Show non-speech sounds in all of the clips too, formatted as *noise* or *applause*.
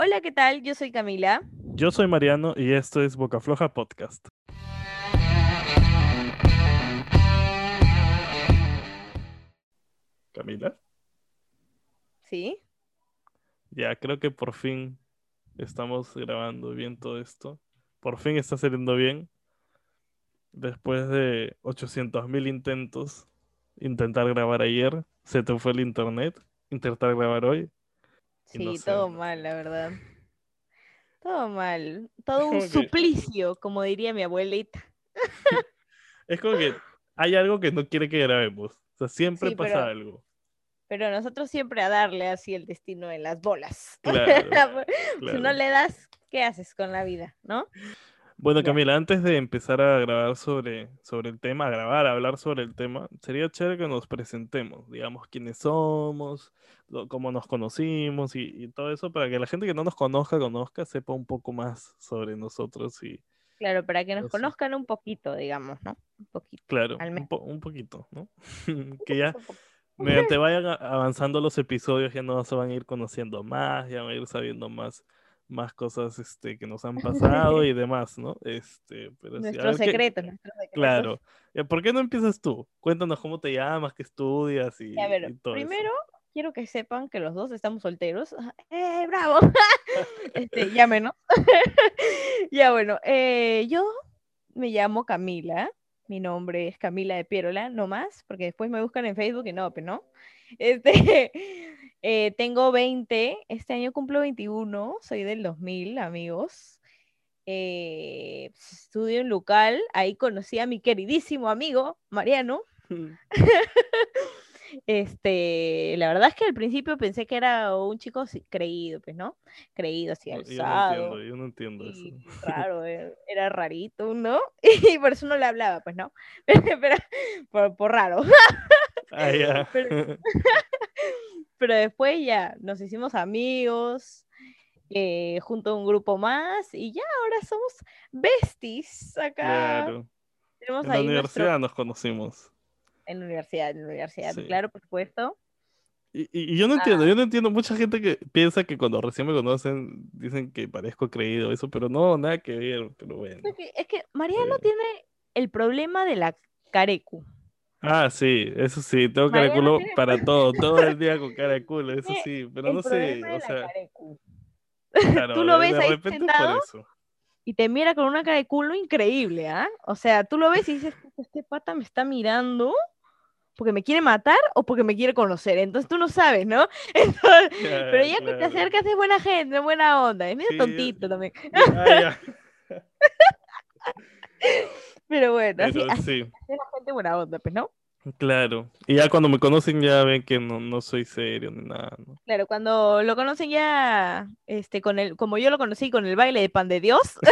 Hola, ¿qué tal? Yo soy Camila. Yo soy Mariano y esto es Boca Floja Podcast. Camila. ¿Sí? Ya, creo que por fin estamos grabando bien todo esto. Por fin está saliendo bien. Después de 800.000 intentos, intentar grabar ayer, se te fue el internet, intentar grabar hoy. Sí, no sé, todo no mal, la verdad. Todo mal. Todo un *laughs* que- suplicio, como diría mi abuelita. *laughs* Es como que hay algo que no quiere que grabemos. O sea, siempre Sí, pasa pero- algo. Pero nosotros siempre a darle así el destino en las bolas. *laughs* Claro, Si no le das, ¿qué haces con la vida? ¿No? Bueno. Camila, antes de empezar a grabar sobre, sobre el tema, a grabar, a hablar sobre el tema, sería chévere que nos presentemos, digamos, quiénes somos, lo- cómo nos conocimos y, y todo eso, para que la gente que no nos conozca, conozca, sepa un poco más sobre nosotros y, Claro, para que nos Eso. conozcan un poquito, digamos, ¿no? Un poquito. claro, Al un, po- un poquito, ¿no? *laughs* Que ya mediante vayan avanzando los episodios ya nos van a ir conociendo más, ya van a ir sabiendo más, más cosas este, que nos han pasado y *laughs* demás, ¿no? Este, pero sí, a Nuestros ver qué- secretos, nuestros secretos. Claro. Eh, ¿Por qué no empiezas tú? Cuéntanos cómo te llamas, qué estudias y, A ver, y todo eso. primero quiero que sepan que los dos estamos solteros. *laughs* ¡Eh, bravo! *laughs* este, llámenos. ya bueno, eh, yo me llamo Camila. Mi nombre es Camila de Pierola, no más, porque después me buscan en Facebook y no, pero no. Este, eh, tengo 20, este año cumplo 21, soy del 2000, amigos. Eh, estudio en Lucal, ahí conocí a mi queridísimo amigo Mariano. *laughs* Este, la verdad es que al principio pensé que era un chico creído, pues, ¿no? Creído, así No, Yo no alzado. entiendo, yo no entiendo eso. y *laughs* raro, eh, era rarito, ¿no? *laughs* Y por eso no le hablaba, pues, ¿no? Pero, por, por raro. Ah. *laughs* Pero- *laughs* Pero después ya nos hicimos amigos, eh, junto a un grupo más, y ya ahora somos besties acá. Claro. Tenemos En la nuestro- universidad nos conocimos. en la universidad, en la universidad, Sí. claro, por supuesto. Y, yo no entiendo, Ah. yo no entiendo. Mucha gente que piensa que cuando recién me conocen dicen que parezco creído, eso, pero no, nada que ver, pero bueno. Es que, es que Mariano tiene el problema de la carecu. Ah, sí, eso sí, tengo cara de culo para *laughs* todo, todo el día con cara de culo, eso sí, pero el no sé, o sea, *laughs* claro, tú lo ves ahí sentado. Y te mira con una cara de culo increíble, ¿ah? O sea, tú lo ves y dices, "Puta, este pata me está mirando porque me quiere matar o porque me quiere conocer. Entonces tú no sabes, ¿no? *laughs* Entonces, pero ya que te acercas es buena gente, es buena onda. Es medio Sí, tontito también. Ah, ya. Pero bueno, así, Pero así sí, la gente buena onda, pues, ¿no? claro. Y ya cuando me conocen ya ven que no, no soy serio ni nada, ¿no? Claro, cuando lo conocen ya, este, con el, como yo lo conocí con el baile de pan de Dios, *laughs*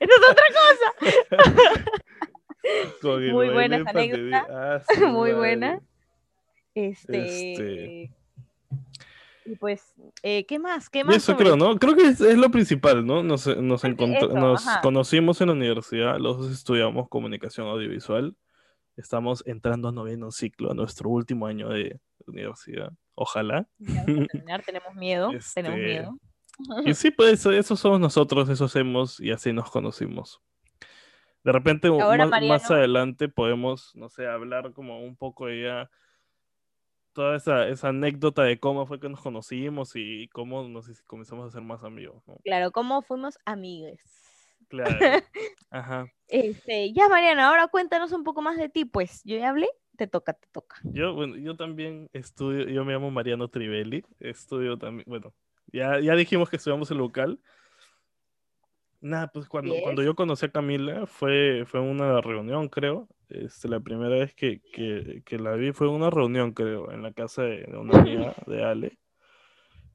eso es otra cosa. *laughs* Que Muy pandemia. anécdotas, Ah, su *laughs* muy madre. buena. Este, Este. Y pues, eh, ¿qué más? ¿Qué más? eso sobre creo, ¿no? Creo que es, es lo principal, ¿no? Nos, nos, Creo que encontró- eso, nos conocimos en la universidad, los dos estudiamos comunicación audiovisual. Estamos entrando a noveno ciclo, a nuestro último año de universidad. Ojalá. Ya vamos a *laughs* terminar, tenemos miedo, tenemos Este, miedo. Y sí, pues eso somos nosotros, eso hacemos y así nos conocimos. De repente, Ahora, más, más adelante podemos, no sé, hablar como un poco ya toda esa, esa anécdota de cómo fue que nos conocimos y cómo nos comenzamos a ser más amigos, ¿no? Claro, ¿cómo fuimos amigues? Claro. *laughs* Ajá. Este, ya Mariana, ahora cuéntanos un poco más de ti, pues. Yo ya hablé, te toca, te toca. Yo, bueno, yo también estudio, yo me llamo Mariano Trivelli, estudio también, bueno, ya, ya dijimos que estudiamos el local. Nada, pues cuando, cuando yo conocí a Camila fue, fue una reunión, creo. Este, la primera vez que, que, que la vi fue una reunión, creo, en la casa de, de una amiga de Ale.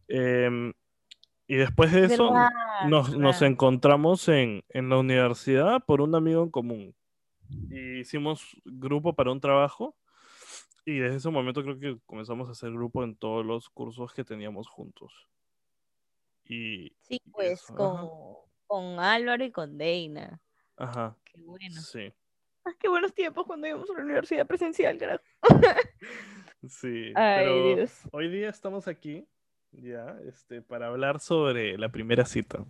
Em, y después de eso ¿Verdad? nos, nos encontramos en, en la universidad por un amigo en común. Y hicimos grupo para un trabajo. Y desde ese momento creo que comenzamos a hacer grupo en todos los cursos que teníamos juntos. Y, Sí, y pues, eso, con. Con Álvaro y con Deina. Ajá, Qué bueno. sí. Ah, qué buenos tiempos cuando íbamos a la universidad presencial, carajo. *laughs* Sí, Ay, pero Dios. hoy día estamos aquí Ya, este, para hablar sobre la primera cita.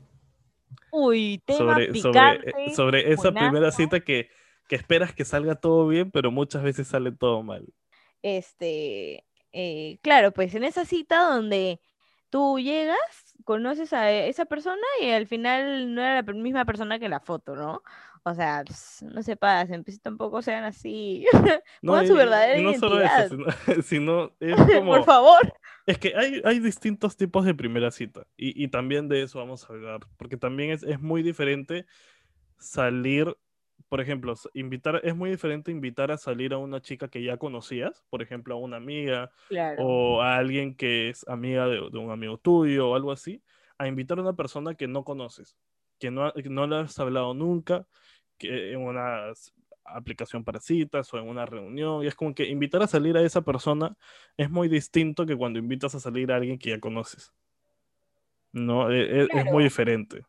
Uy, tema Sobre, sobre, picante. eh, sobre esa buenazo. primera cita que, que esperas que salga todo bien, pero muchas veces sale todo mal. Este, eh, claro, pues en esa cita donde tú llegas, conoces a e- esa persona y al final no era la misma persona que la foto, ¿no? O sea, ps, no se pasen, pues tampoco sean así. *laughs* Pongan su verdadera no solo eso, sino, *laughs* sino es *laughs* como... Por favor. Es que hay, hay distintos tipos de primera cita y, y también de eso vamos a hablar, porque también es, es muy diferente salir, por ejemplo, invitar, es muy diferente invitar a salir a una chica que ya conocías, por ejemplo, a una amiga Claro. o a alguien que es amiga de, de un amigo tuyo o algo así, a invitar a una persona que no conoces, que no, que no le has hablado nunca, que en una aplicación para citas o en una reunión, y es como que invitar a salir a esa persona es muy distinto que cuando invitas a salir a alguien que ya conoces. No, E- e- es, muy diferente.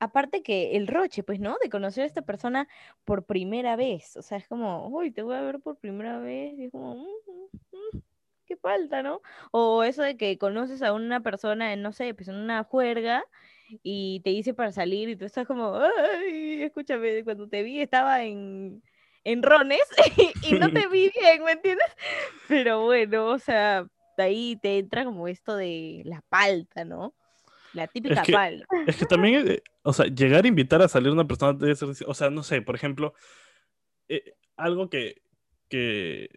Aparte que el roche, pues, ¿no? De conocer a esta persona por primera vez. O sea, es como, uy, te voy a ver por primera vez. Y es como, "Mm, mm, mm, qué falta, ¿no? O eso de que conoces a una persona en, no sé, pues en una juerga y te dice para salir y tú estás como, ay, escúchame, cuando te vi estaba en, en Rones *laughs* y, no te *laughs* vi bien, ¿me entiendes? Pero bueno, o sea, de ahí te entra como esto de la palta, ¿no? La típica que- palta. Es que también, eh, o sea, llegar a invitar a salir a una persona debe ser, o sea, no sé, por ejemplo, eh, algo que, que,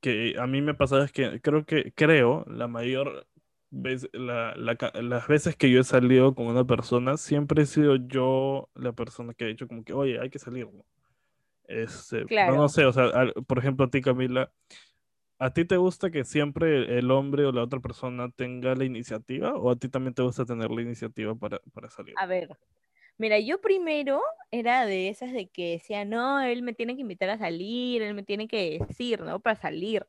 que a mí me pasa es que creo que, creo, la mayor vez, la, la las veces que yo he salido con una persona, siempre he sido yo la persona que ha dicho como que, oye, hay que salir, ¿no? Este, no, no Claro. sé, o sea, al- por ejemplo, a ti, Camila, ¿a ti te gusta que siempre el hombre o la otra persona tenga la iniciativa o a ti también te gusta tener la iniciativa para, para salir? A ver, mira, yo primero era de esas de que decía, no, él me tiene que invitar a salir, él me tiene que decir, ¿no? Para salir.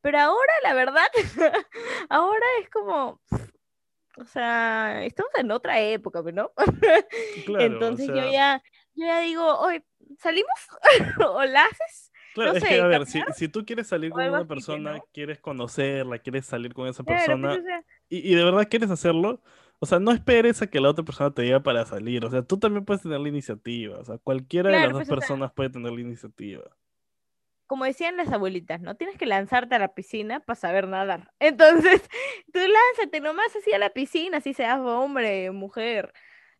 Pero ahora, la verdad, *laughs* ahora es como, o sea, estamos en otra época, ¿no? Claro, o Entonces yo sea, ya, yo ya digo, oye, ¿salimos? *laughs* ¿O la haces? Claro, no es sé, que, a ver, si, si tú quieres salir con una pues, persona, ¿no? quieres conocerla, quieres salir con esa Claro, persona pues, o sea, y, y de verdad quieres hacerlo, o sea, no esperes a que la otra persona te diga para salir, o sea, tú también puedes tener la iniciativa, o sea, cualquiera de las claro, dos pues, o sea, personas puede tener la iniciativa. como decían las abuelitas, ¿no? Tienes que lanzarte a la piscina para saber nadar. *laughs* Entonces, tú lánzate nomás así a la piscina, así seas hombre, mujer.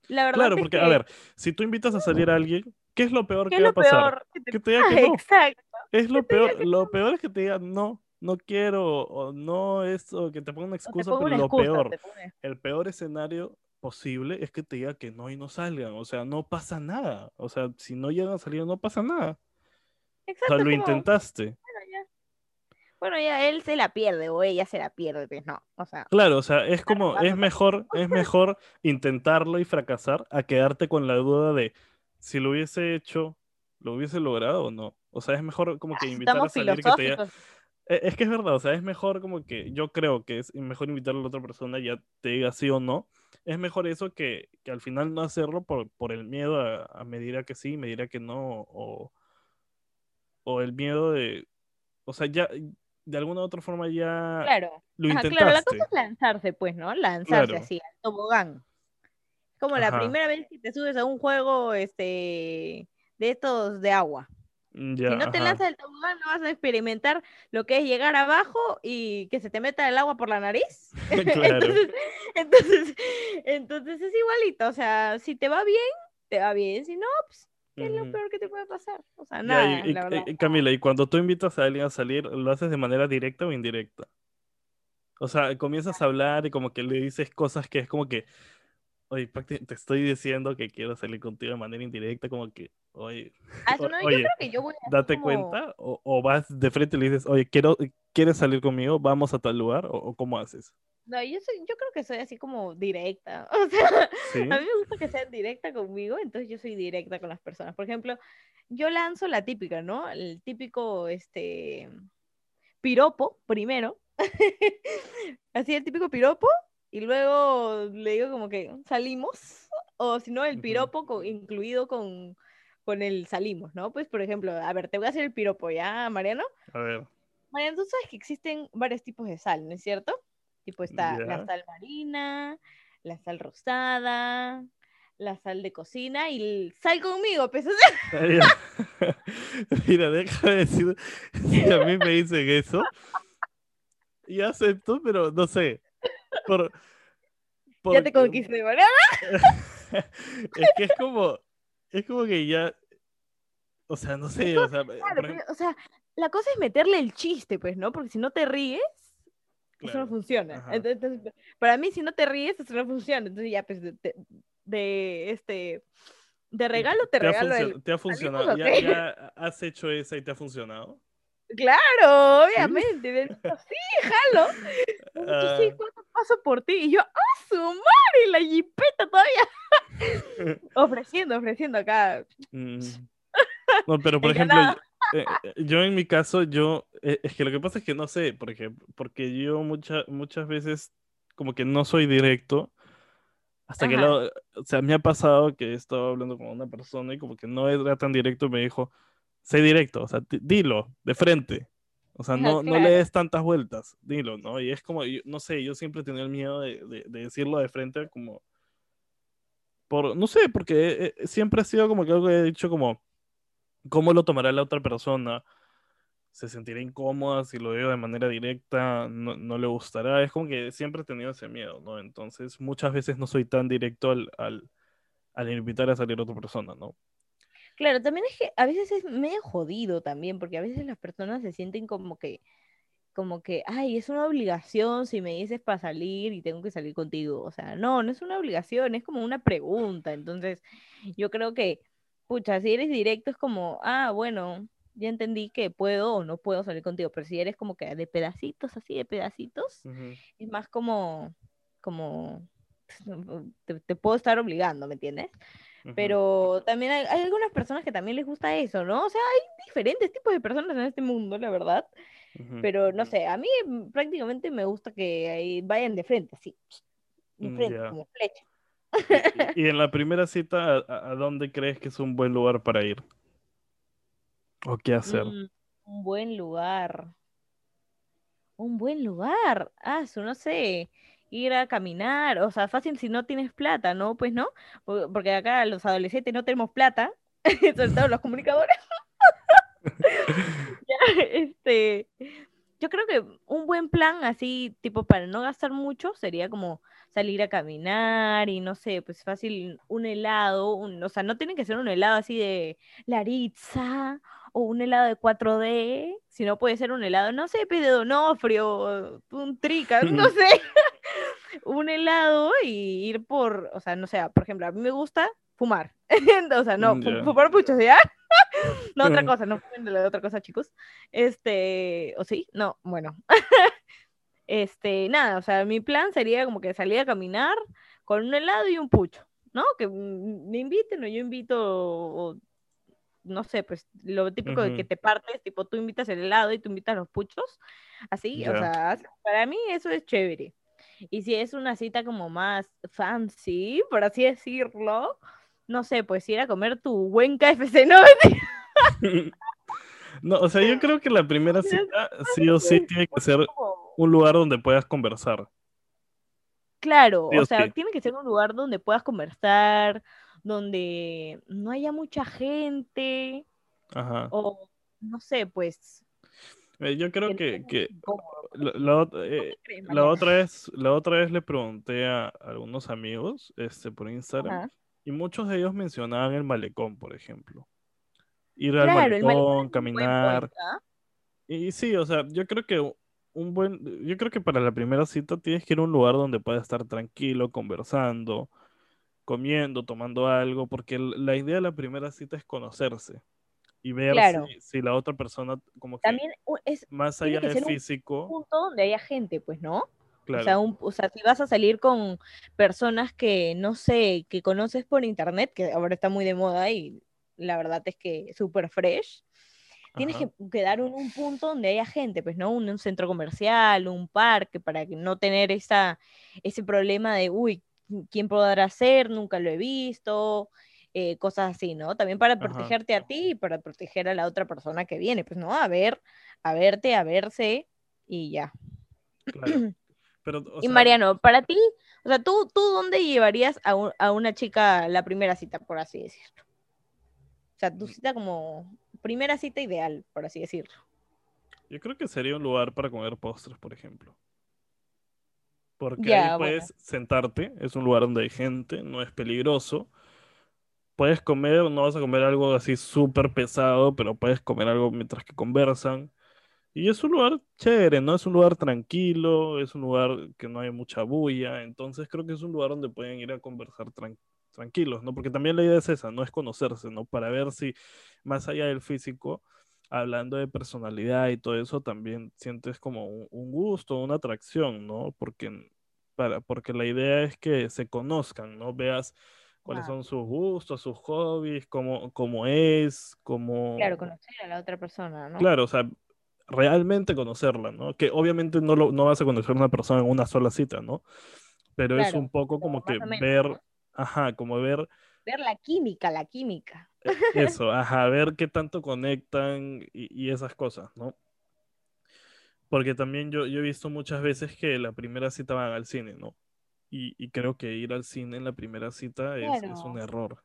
La verdad Claro, es porque, a que, ver, si tú invitas a salir a alguien, ¿qué es lo peor ¿qué que es va a pasar? peor? Que te- Que te diga que no. exacto. Es lo peor, lo peor es que te digan no, no quiero, o no esto, que te pongan una excusa, pero una lo peor, el peor escenario posible es que te diga que no y no salgan, o sea, no pasa nada, o sea, si no llegan a salir no pasa nada, o sea, Exacto, lo es intentaste. bueno, ya. Bueno, ya él se la pierde o ella se la pierde, pues no. O sea, Claro, o sea, es como, es mejor, es mejor intentarlo y fracasar a quedarte con la duda de si lo hubiese hecho, lo hubiese logrado o no. O sea, es mejor como que ah, invitar a estamos salir que te diga. E- Es que es verdad, o sea, es mejor como que yo creo que es mejor invitar a la otra persona y ya te diga sí o no. Es mejor eso que, que al final no hacerlo por, por el miedo a, a me dirá que sí, me dirá que no, o, o el miedo de, o sea, ya de alguna u otra forma ya Claro. lo Ajá, claro, la cosa intentaste. es lanzarse, pues, ¿no? Lanzarse Claro. así, al tobogán. Como la Ajá. primera vez que te subes a un juego, este, de estos de agua. Mm, Ya, Si no te ajá. lanzas el tobogán, no vas a experimentar lo que es llegar abajo y que se te meta el agua por la nariz. *laughs* *laughs* Claro. entonces, entonces, entonces es igualito. O sea, si te va bien, te va bien. Si no, pues, ¿qué es lo peor que te puede pasar? O sea, nada, y- la verdad. y- Camila, y cuando tú invitas a alguien a salir, ¿lo haces de manera directa o indirecta? O sea, comienzas a hablar y como que le dices cosas que es como que, oye, te estoy diciendo que quiero salir contigo de manera indirecta, como que, oye, Ah, yo creo que yo voy así date como- cuenta, o, o vas de frente y le dices, oye, quiero, ¿quieres salir conmigo? Vamos a tal lugar, o, o cómo haces? No, yo, soy, yo creo que soy así como directa. *laughs* O sea, ¿Sí? a mí me gusta que sean directa conmigo, entonces yo soy directa con las personas. Por ejemplo, yo lanzo la típica, ¿no? El típico, este, piropo primero. *laughs* así el típico piropo, y luego le digo como que salimos, o si no, el piropo incluido con, con el salimos, ¿no? Pues, por ejemplo, a ver, te voy a hacer el piropo, ¿ya, Mariano? A ver, Mariano, tú sabes que existen varios tipos de sal, ¿no es cierto? Tipo está la sal marina, la sal rosada, la sal de cocina y el sal conmigo, pues. *laughs* *laughs* Mira, de decir si a mí me dicen eso. Y acepto, pero no sé. Por, ya te conquisté, ¿verdad? *laughs* es que es como, es como que ya, o sea, no sé, o sea, Claro, ejemplo, pero, o sea, la cosa es meterle el chiste, pues, ¿no? Porque si no te ríes, eso no funciona. ajá. Entonces, para mí, si no te ríes, eso no funciona. Entonces, ya, pues, de, de- de, este, de regalo te ¿Te ha, regalo el... te ha ¿Salimos funcionado? ¿Ya, ya has hecho esa y te ha funcionado? Claro, obviamente. sí, jalo. Sí, Ah. ¿cuánto paso por ti? Y yo, ¡ah, su madre! La jipeta todavía. *laughs* ofreciendo, ofreciendo acá. Mm. No, pero *laughs* por ejemplo, yo, eh, eh, yo en mi caso, yo, eh, es que lo que pasa es que no sé, por ejemplo, porque yo mucha- muchas veces como que no soy directo, hasta que lo, o sea, me ha pasado que he estado hablando con una persona y como que no era tan directo, me dijo, sé directo, o sea, di- dilo, de frente, o sea, *laughs* no, no le des tantas vueltas, dilo, ¿no? Y es como, yo- no sé, yo siempre he tenido el miedo de, de- de decirlo de frente como por, no sé, porque eh, eh, siempre ha sido como que algo que he dicho como, ¿cómo lo tomará la otra persona? ¿Se sentirá incómoda si lo digo de manera directa? ¿No, no le gustará? Es como que siempre he tenido ese miedo, ¿no? Entonces muchas veces no soy tan directo al, al, al invitar a salir a otra persona, ¿no? Claro, también es que a veces es medio jodido también, porque a veces las personas se sienten como que, como que, ay, es una obligación si me dices para salir y tengo que salir contigo. O sea, no, no es una obligación, es como una pregunta. Entonces, yo creo que, pucha, si eres directo es como, ah, bueno, ya entendí que puedo o no puedo salir contigo, pero si eres como que de pedacitos, así de pedacitos, Ujú, es más como, como, *laughs* te, te puedo estar obligando, ¿me entiendes? Pero también hay, hay algunas personas que también les gusta eso, ¿no? O sea, hay diferentes tipos de personas en este mundo, la verdad. Pero no sé, a mí prácticamente me gusta que ahí vayan de frente, así. De Mm, frente, como flecha. Y, *laughs* y en la primera cita, ¿a, dónde crees que es un buen lugar para ir? ¿O qué hacer? Mm, un buen lugar. Un buen lugar. Ah, eso no sé. Ir a caminar. O sea, fácil si no tienes plata, ¿no? Pues no. Por- Porque acá los adolescentes no tenemos plata. *laughs* Sobre todo los comunicadores. *laughs* *laughs* Ya, este, yo creo que un buen plan así, tipo para no gastar mucho, sería como salir a caminar y no sé, pues fácil un helado, un- o sea, no tiene que ser un helado así de Laritza o un helado de 4D, sino puede ser un helado, no sé, pues, de Donofrio, un trica, no sé, un helado y ir por, o sea, no sé, por ejemplo, a mí me gusta fumar, *laughs* o sea, no, Mm, fumar puchos, ¿ya? *laughs* No, otra cosa, no fumen de otra cosa, chicos. Este, ¿o sí? No, bueno. *laughs* Este, nada, o sea, mi plan sería como que salir a caminar con un helado y un pucho, ¿no? Que me inviten o yo invito, o, no sé, pues lo típico de que te partes, tipo tú invitas el helado y tú invitas los puchos, así, o sea, para mí eso es chévere. Y si es una cita como más fancy, por así decirlo, no sé, pues ir a comer tu buen KFC, ¿no? *laughs* No, o sea, yo creo que la primera cita sí o sí tiene que ser un lugar donde puedas conversar. Claro, o sea, tiene que ser un lugar donde puedas conversar, donde no haya mucha gente, Ajá. o no sé, pues. Eh, Yo creo que. La, la eh, ¿Qué crees, la Mariana? otra vez, la otra vez le pregunté a algunos amigos este, por Instagram Ajá. y muchos de ellos mencionaban el malecón, por ejemplo. Ir al Claro, malecón caminar. ¿ah? Y sí, o sea, yo creo que un buen, yo creo que para la primera cita tienes que ir a un lugar donde puedas estar tranquilo, conversando, comiendo, tomando algo, porque la idea de la primera cita es conocerse y ver Claro. si, si la otra persona, como que También es más allá que de ser un físico, punto donde haya gente, pues, ¿no? O sea, claro. un- o sea, si vas a salir con personas que, no sé, que conoces por internet, que ahora está muy de moda y la verdad es que súper fresh, tienes Ajá. que quedar en un punto donde haya gente, pues, ¿no? Un, un centro comercial, un parque, para que no tener esa, ese problema de, uy, ¿quién podrá ser? Nunca lo he visto, eh, cosas así, ¿no? También para Ajá. protegerte a ti y para proteger a la otra persona que viene, pues, ¿no? A ver, a verte, a verse y ya. Claro. *clears throat* Pero, o Y Mariano, para ti, o sea, ¿tú, tú dónde llevarías a, un- a una chica la primera cita, por así decirlo? O sea, Mm. tu cita como primera cita ideal, por así decirlo. yo creo que sería un lugar para comer postres, por ejemplo. Porque Ya, ahí bueno. puedes sentarte, es un lugar donde hay gente, no es peligroso. Puedes comer, no vas a comer algo así súper pesado, pero puedes comer algo mientras que conversan. Y es un lugar chévere, ¿no? Es un lugar tranquilo, es un lugar que no hay mucha bulla, entonces creo que es un lugar donde pueden ir a conversar tran- tranquilos, ¿no? Porque también la idea es esa, no es conocerse, ¿no? Para ver si más allá del físico, hablando de personalidad y todo eso, también sientes como un, un gusto, una atracción, ¿no? Porque, para, porque la idea es que se conozcan, ¿no? Veas cuáles son sus gustos, sus hobbies, cómo, cómo es, cómo... Claro, conocer a la otra persona, ¿no? Claro, o sea, realmente conocerla, ¿no? Que obviamente no, lo, no vas a conocer a una persona en una sola cita, ¿no? Pero es Claro, un poco como que menos, ver, ¿no? ajá, como ver Ver la química, la química. eh, eso, ajá, ver qué tanto conectan y, y esas cosas, ¿no? Porque también yo, yo he visto muchas veces que la primera cita van al cine, ¿no? Y, y creo que ir al cine en la primera cita es, es un error.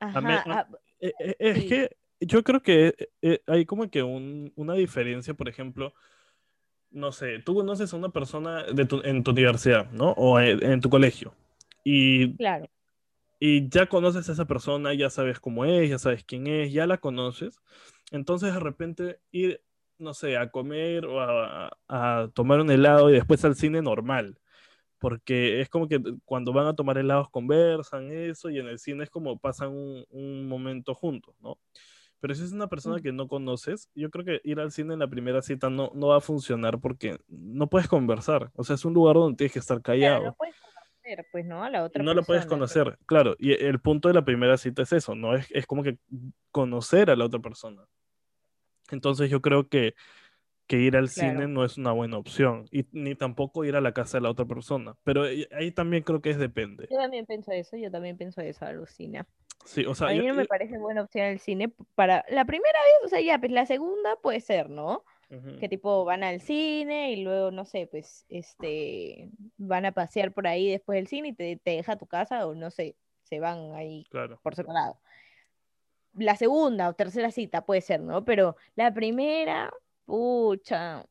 A me- Ajá, a- ah, Eh, eh, Es sí, que yo creo que eh, eh, hay como que un- una diferencia, por ejemplo, no sé, tú conoces a una persona de tu- en tu universidad, ¿no? O en, en tu colegio. Y, claro. y ya conoces a esa persona, ya sabes cómo es, ya sabes quién es, ya la conoces. Entonces de repente ir, no sé, a comer o a, a tomar un helado y después al cine normal. Porque es como que cuando van a tomar helados conversan eso y en el cine es como pasan un, un momento juntos, ¿no? Pero si es una persona que no conoces, yo creo que ir al cine en la primera cita no, no va a funcionar porque no puedes conversar. O sea, es un lugar donde tienes que estar Claro, callado. no puedes conocer, pues, ¿no? A la otra No lo puedes persona. conocer, claro. Y el punto de la primera cita es eso, ¿no? Es, es como que conocer a la otra persona. Entonces yo creo que, que ir al cine Claro. no es una buena opción. Y ni tampoco ir a la casa de la otra persona. Pero ahí también creo que es depende. Yo también pienso eso, yo también pienso eso, alucina. Sí, o sea, A mí yo- no me yo- parece buena opción el cine para la primera vez, o sea, ya, pues la segunda puede ser, ¿no? Que tipo van al cine y luego, no sé, pues, este, van a pasear por ahí después del cine y te, te deja a tu casa o no sé, se van ahí claro. por separado. La segunda o tercera cita puede ser, ¿no? Pero la primera, pucha.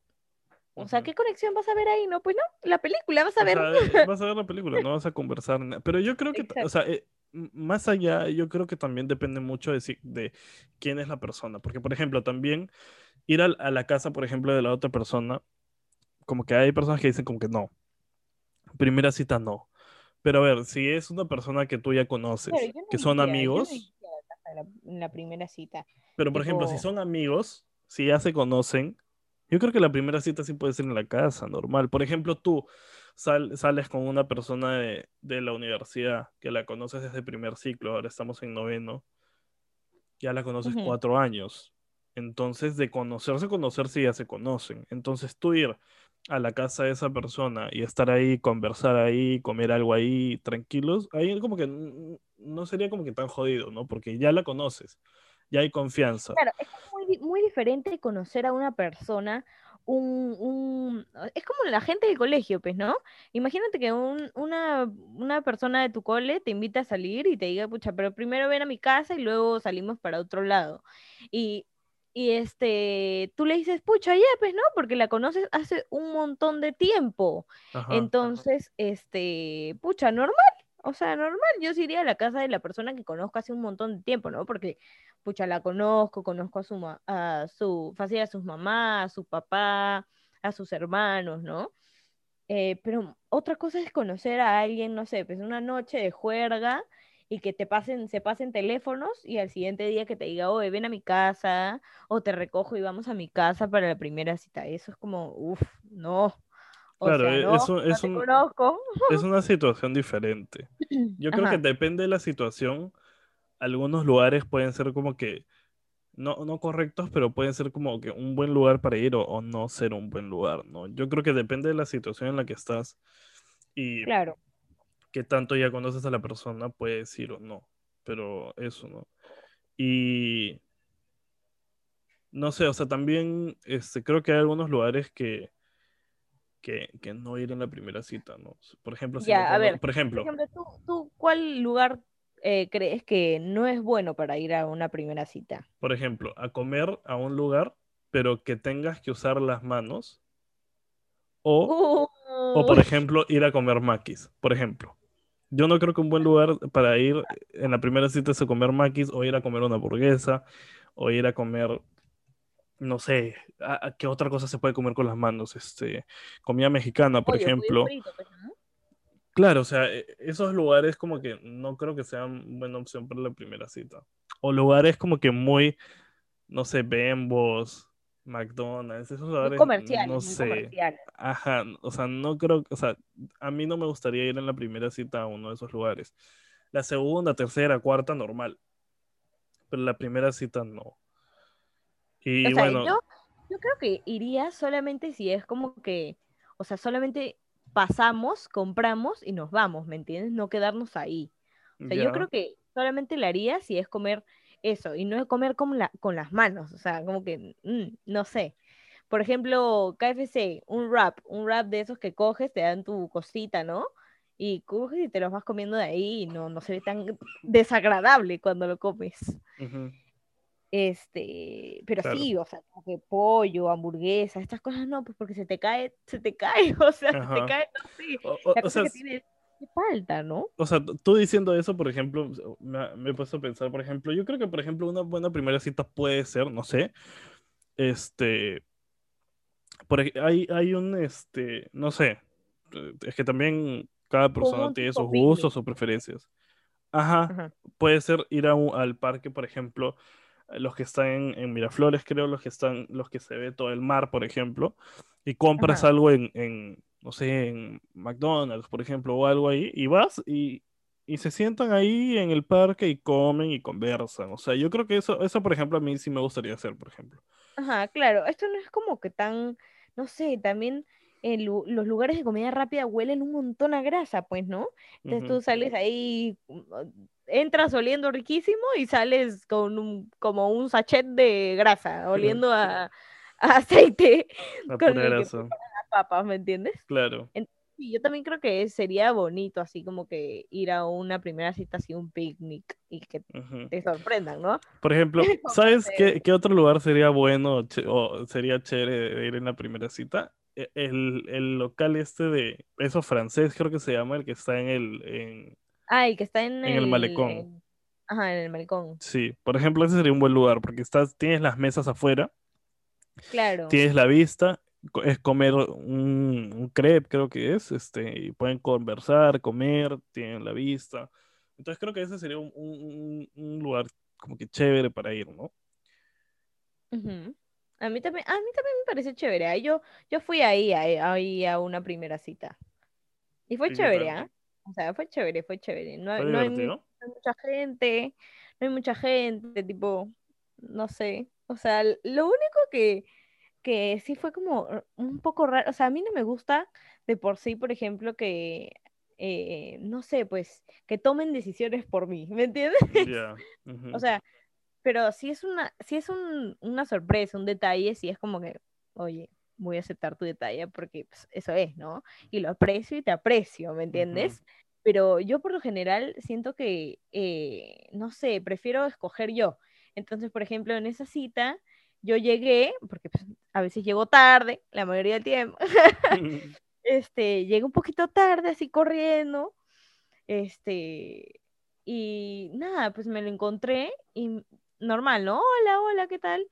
O sea. ¿qué conexión vas a ver ahí? No, pues no, la película vas a O ver. sea, eh, vas a ver la película, no vas a conversar. Pero yo creo que, t- o Exacto. sea, eh, más allá, yo creo que también depende mucho de, si- de quién es la persona. Porque, por ejemplo, también ir al- a, la casa, por ejemplo, de la otra persona, como que hay personas que dicen como que no. Primera cita no. Pero a ver, si es una persona que tú ya conoces, no que son iría, no amigos, a casa en la, la primera cita. pero por ejemplo, si Tipo- son amigos, si ya se conocen, yo creo que la primera cita sí puede ser en la casa, normal. Por ejemplo, tú sal- sales con una persona de, de la universidad que la conoces desde primer ciclo, ahora estamos en noveno, ya la conoces cuatro años. Entonces, de conocerse, conocerse ya se conocen. Entonces, tú ir a la casa de esa persona y estar ahí, conversar ahí, comer algo ahí, tranquilos, ahí como que no sería como que tan jodido, ¿no? Porque ya la conoces, ya hay confianza. Claro, es muy, muy diferente conocer a una persona, un, un- es como la gente del colegio, pues, ¿no? Imagínate que un- una, una persona de tu cole te invita a salir y te diga, pucha, pero primero ven a mi casa y luego salimos para otro lado. Y, y este, tú le dices, pucha, ya, pues, ¿no? Porque la conoces hace un montón de tiempo. Ajá. Entonces, este, pucha, normal. O sea, normal, yo sí iría a la casa de la persona que conozco hace un montón de tiempo, ¿no? Porque, pucha, la conozco, conozco a su, ma- a su, fácil a sus mamás, a su papá, a sus hermanos, ¿no? Eh, pero otra cosa es conocer a alguien, no sé, pues una noche de juerga y que te pasen, se pasen teléfonos y al siguiente día que te diga, oye, ven a mi casa, o te recojo y vamos a mi casa para la primera cita. Eso es como, uff, no. O Claro, sea, e- no, eso no es un-. Es una situación diferente. *laughs* Yo creo que depende de la situación. Algunos lugares pueden ser como que no, no correctos, pero pueden ser como que un buen lugar para ir o, o no ser un buen lugar, ¿no? Yo creo que depende de la situación en la que estás y Claro, qué tanto ya conoces a la persona, puedes ir o no. Pero eso, ¿no? Y no sé, o sea, también este, creo que hay algunos lugares que, que, que no ir en la primera cita, ¿no? Por ejemplo, si Ya, me a pongo- ver, por ejemplo, Por ejemplo, ¿tú, tú cuál lugar eh, crees que no es bueno para ir a una primera cita? por ejemplo, a comer a un lugar, pero que tengas que usar las manos, o, o por ejemplo, ir a comer maquis, por ejemplo. Yo no creo que un buen lugar para ir en la primera cita es a comer maquis, o ir a comer una hamburguesa, o ir a comer, no sé, ¿a, a qué otra cosa se puede comer con las manos? Este, comida mexicana, por ejemplo. frito, pues, ¿no? Claro, o sea, e- esos lugares como que no creo que sean buena opción para la primera cita. O lugares como que muy, no sé, Bembos, McDonald's, esos Muy lugares, comerciales, no muy sé. comerciales. Ajá, o sea, no creo, o sea, a mí no me gustaría ir en la primera cita a uno de esos lugares. La segunda, tercera, cuarta, normal. Pero la primera cita no. Y O sea, bueno, yo, yo creo que iría solamente si es como que, o sea, solamente pasamos, compramos y nos vamos, ¿me entiendes? No quedarnos ahí. O sea, ya, yo creo que solamente la haría si es comer eso y no es comer con, la, con las manos, o sea, como que, mm, no sé. Por ejemplo, KFC, un wrap, un wrap de esos que coges, te dan tu cosita, ¿no? Y coges y te los vas comiendo de ahí y no, no se ve tan desagradable cuando lo comes. ujú, Este, pero claro. sí, o sea, como que pollo, hamburguesa, estas cosas no, pues porque se te cae, se te *laughs* cae, o sea, se te Ajá. cae, no sé, O, o- o sea, que tiene falta, ¿no? O sea, tú diciendo eso, por ejemplo, me, me he puesto a pensar, por ejemplo, yo creo que, por ejemplo, una buena primera cita puede ser, no sé, este, por, hay, hay un, este, no sé, eh, es que también cada persona tiene sus gustos o preferencias. Ajá, Ajá. puede ser ir a un- al parque, por ejemplo, los que están en, en Miraflores, creo, los que están, los que se ve todo el mar, por ejemplo, y compras Ajá. algo en, en, no sé, en McDonald's, por ejemplo, o algo ahí, y vas y, y se sientan ahí en el parque y comen y conversan. O sea, yo creo que eso, eso, por ejemplo, a mí sí me gustaría hacer, por ejemplo. Ajá, claro, esto no es como que tan, no sé, también en lu- los lugares de comida rápida huelen un montón a grasa, pues, ¿no? Entonces Ujú, tú sales ahí, mm, entras oliendo riquísimo y sales con un, como un sachet de grasa, *laughs* oliendo a, a aceite *laughs* La con el grasa, las papas, ¿me entiendes? claro. En- Sí, yo también creo que sería bonito, así como que ir a una primera cita, así un picnic y que ujú. te sorprendan, ¿no? Por ejemplo, *laughs* ¿sabes qué, qué otro lugar sería bueno o sería chévere de ir en la primera cita? E- El, el local este de eso francés, creo que se llama, el que está en el, en, Ay, que está en en el el, malecón. en- Ajá, en el malecón. Sí, por ejemplo, ese sería un buen lugar porque estás, tienes las mesas afuera, Claro. tienes la vista, es comer un, un crepe, creo que es, este, y pueden conversar, comer, tienen la vista. Entonces creo que ese sería un, un- lugar como que chévere para ir, ¿no? Ujú. A mí también, a mí también me parece chévere. Ahí yo, yo fui ahí, ahí, ahí a una primera cita. Y fue ¿Y qué chévere? ¿ah? O sea, fue chévere, fue chévere. No, hay- ¿Fue no hay, mu- divertido? no hay mucha gente, no hay mucha gente, tipo, no sé. O sea, lo único que, que sí fue como un poco raro, o sea, a mí no me gusta de por sí, por ejemplo, que, eh, no sé, pues, que tomen decisiones por mí, ¿me entiendes? *laughs* O sea, pero si es una, si es un- una sorpresa, un detalle, si es como que, oye, voy a aceptar tu detalle porque pues, eso es, ¿no? Y lo aprecio y te aprecio, ¿me entiendes? Pero yo por lo general siento que, eh, no sé, prefiero escoger yo. Entonces, por ejemplo, en esa cita, yo llegué, porque pues, a veces llego tarde, la mayoría del tiempo, *laughs* *laughs* este, llegué un poquito tarde, así corriendo, este, y nada, pues me lo encontré y normal, ¿no? Hola, hola, ¿qué tal?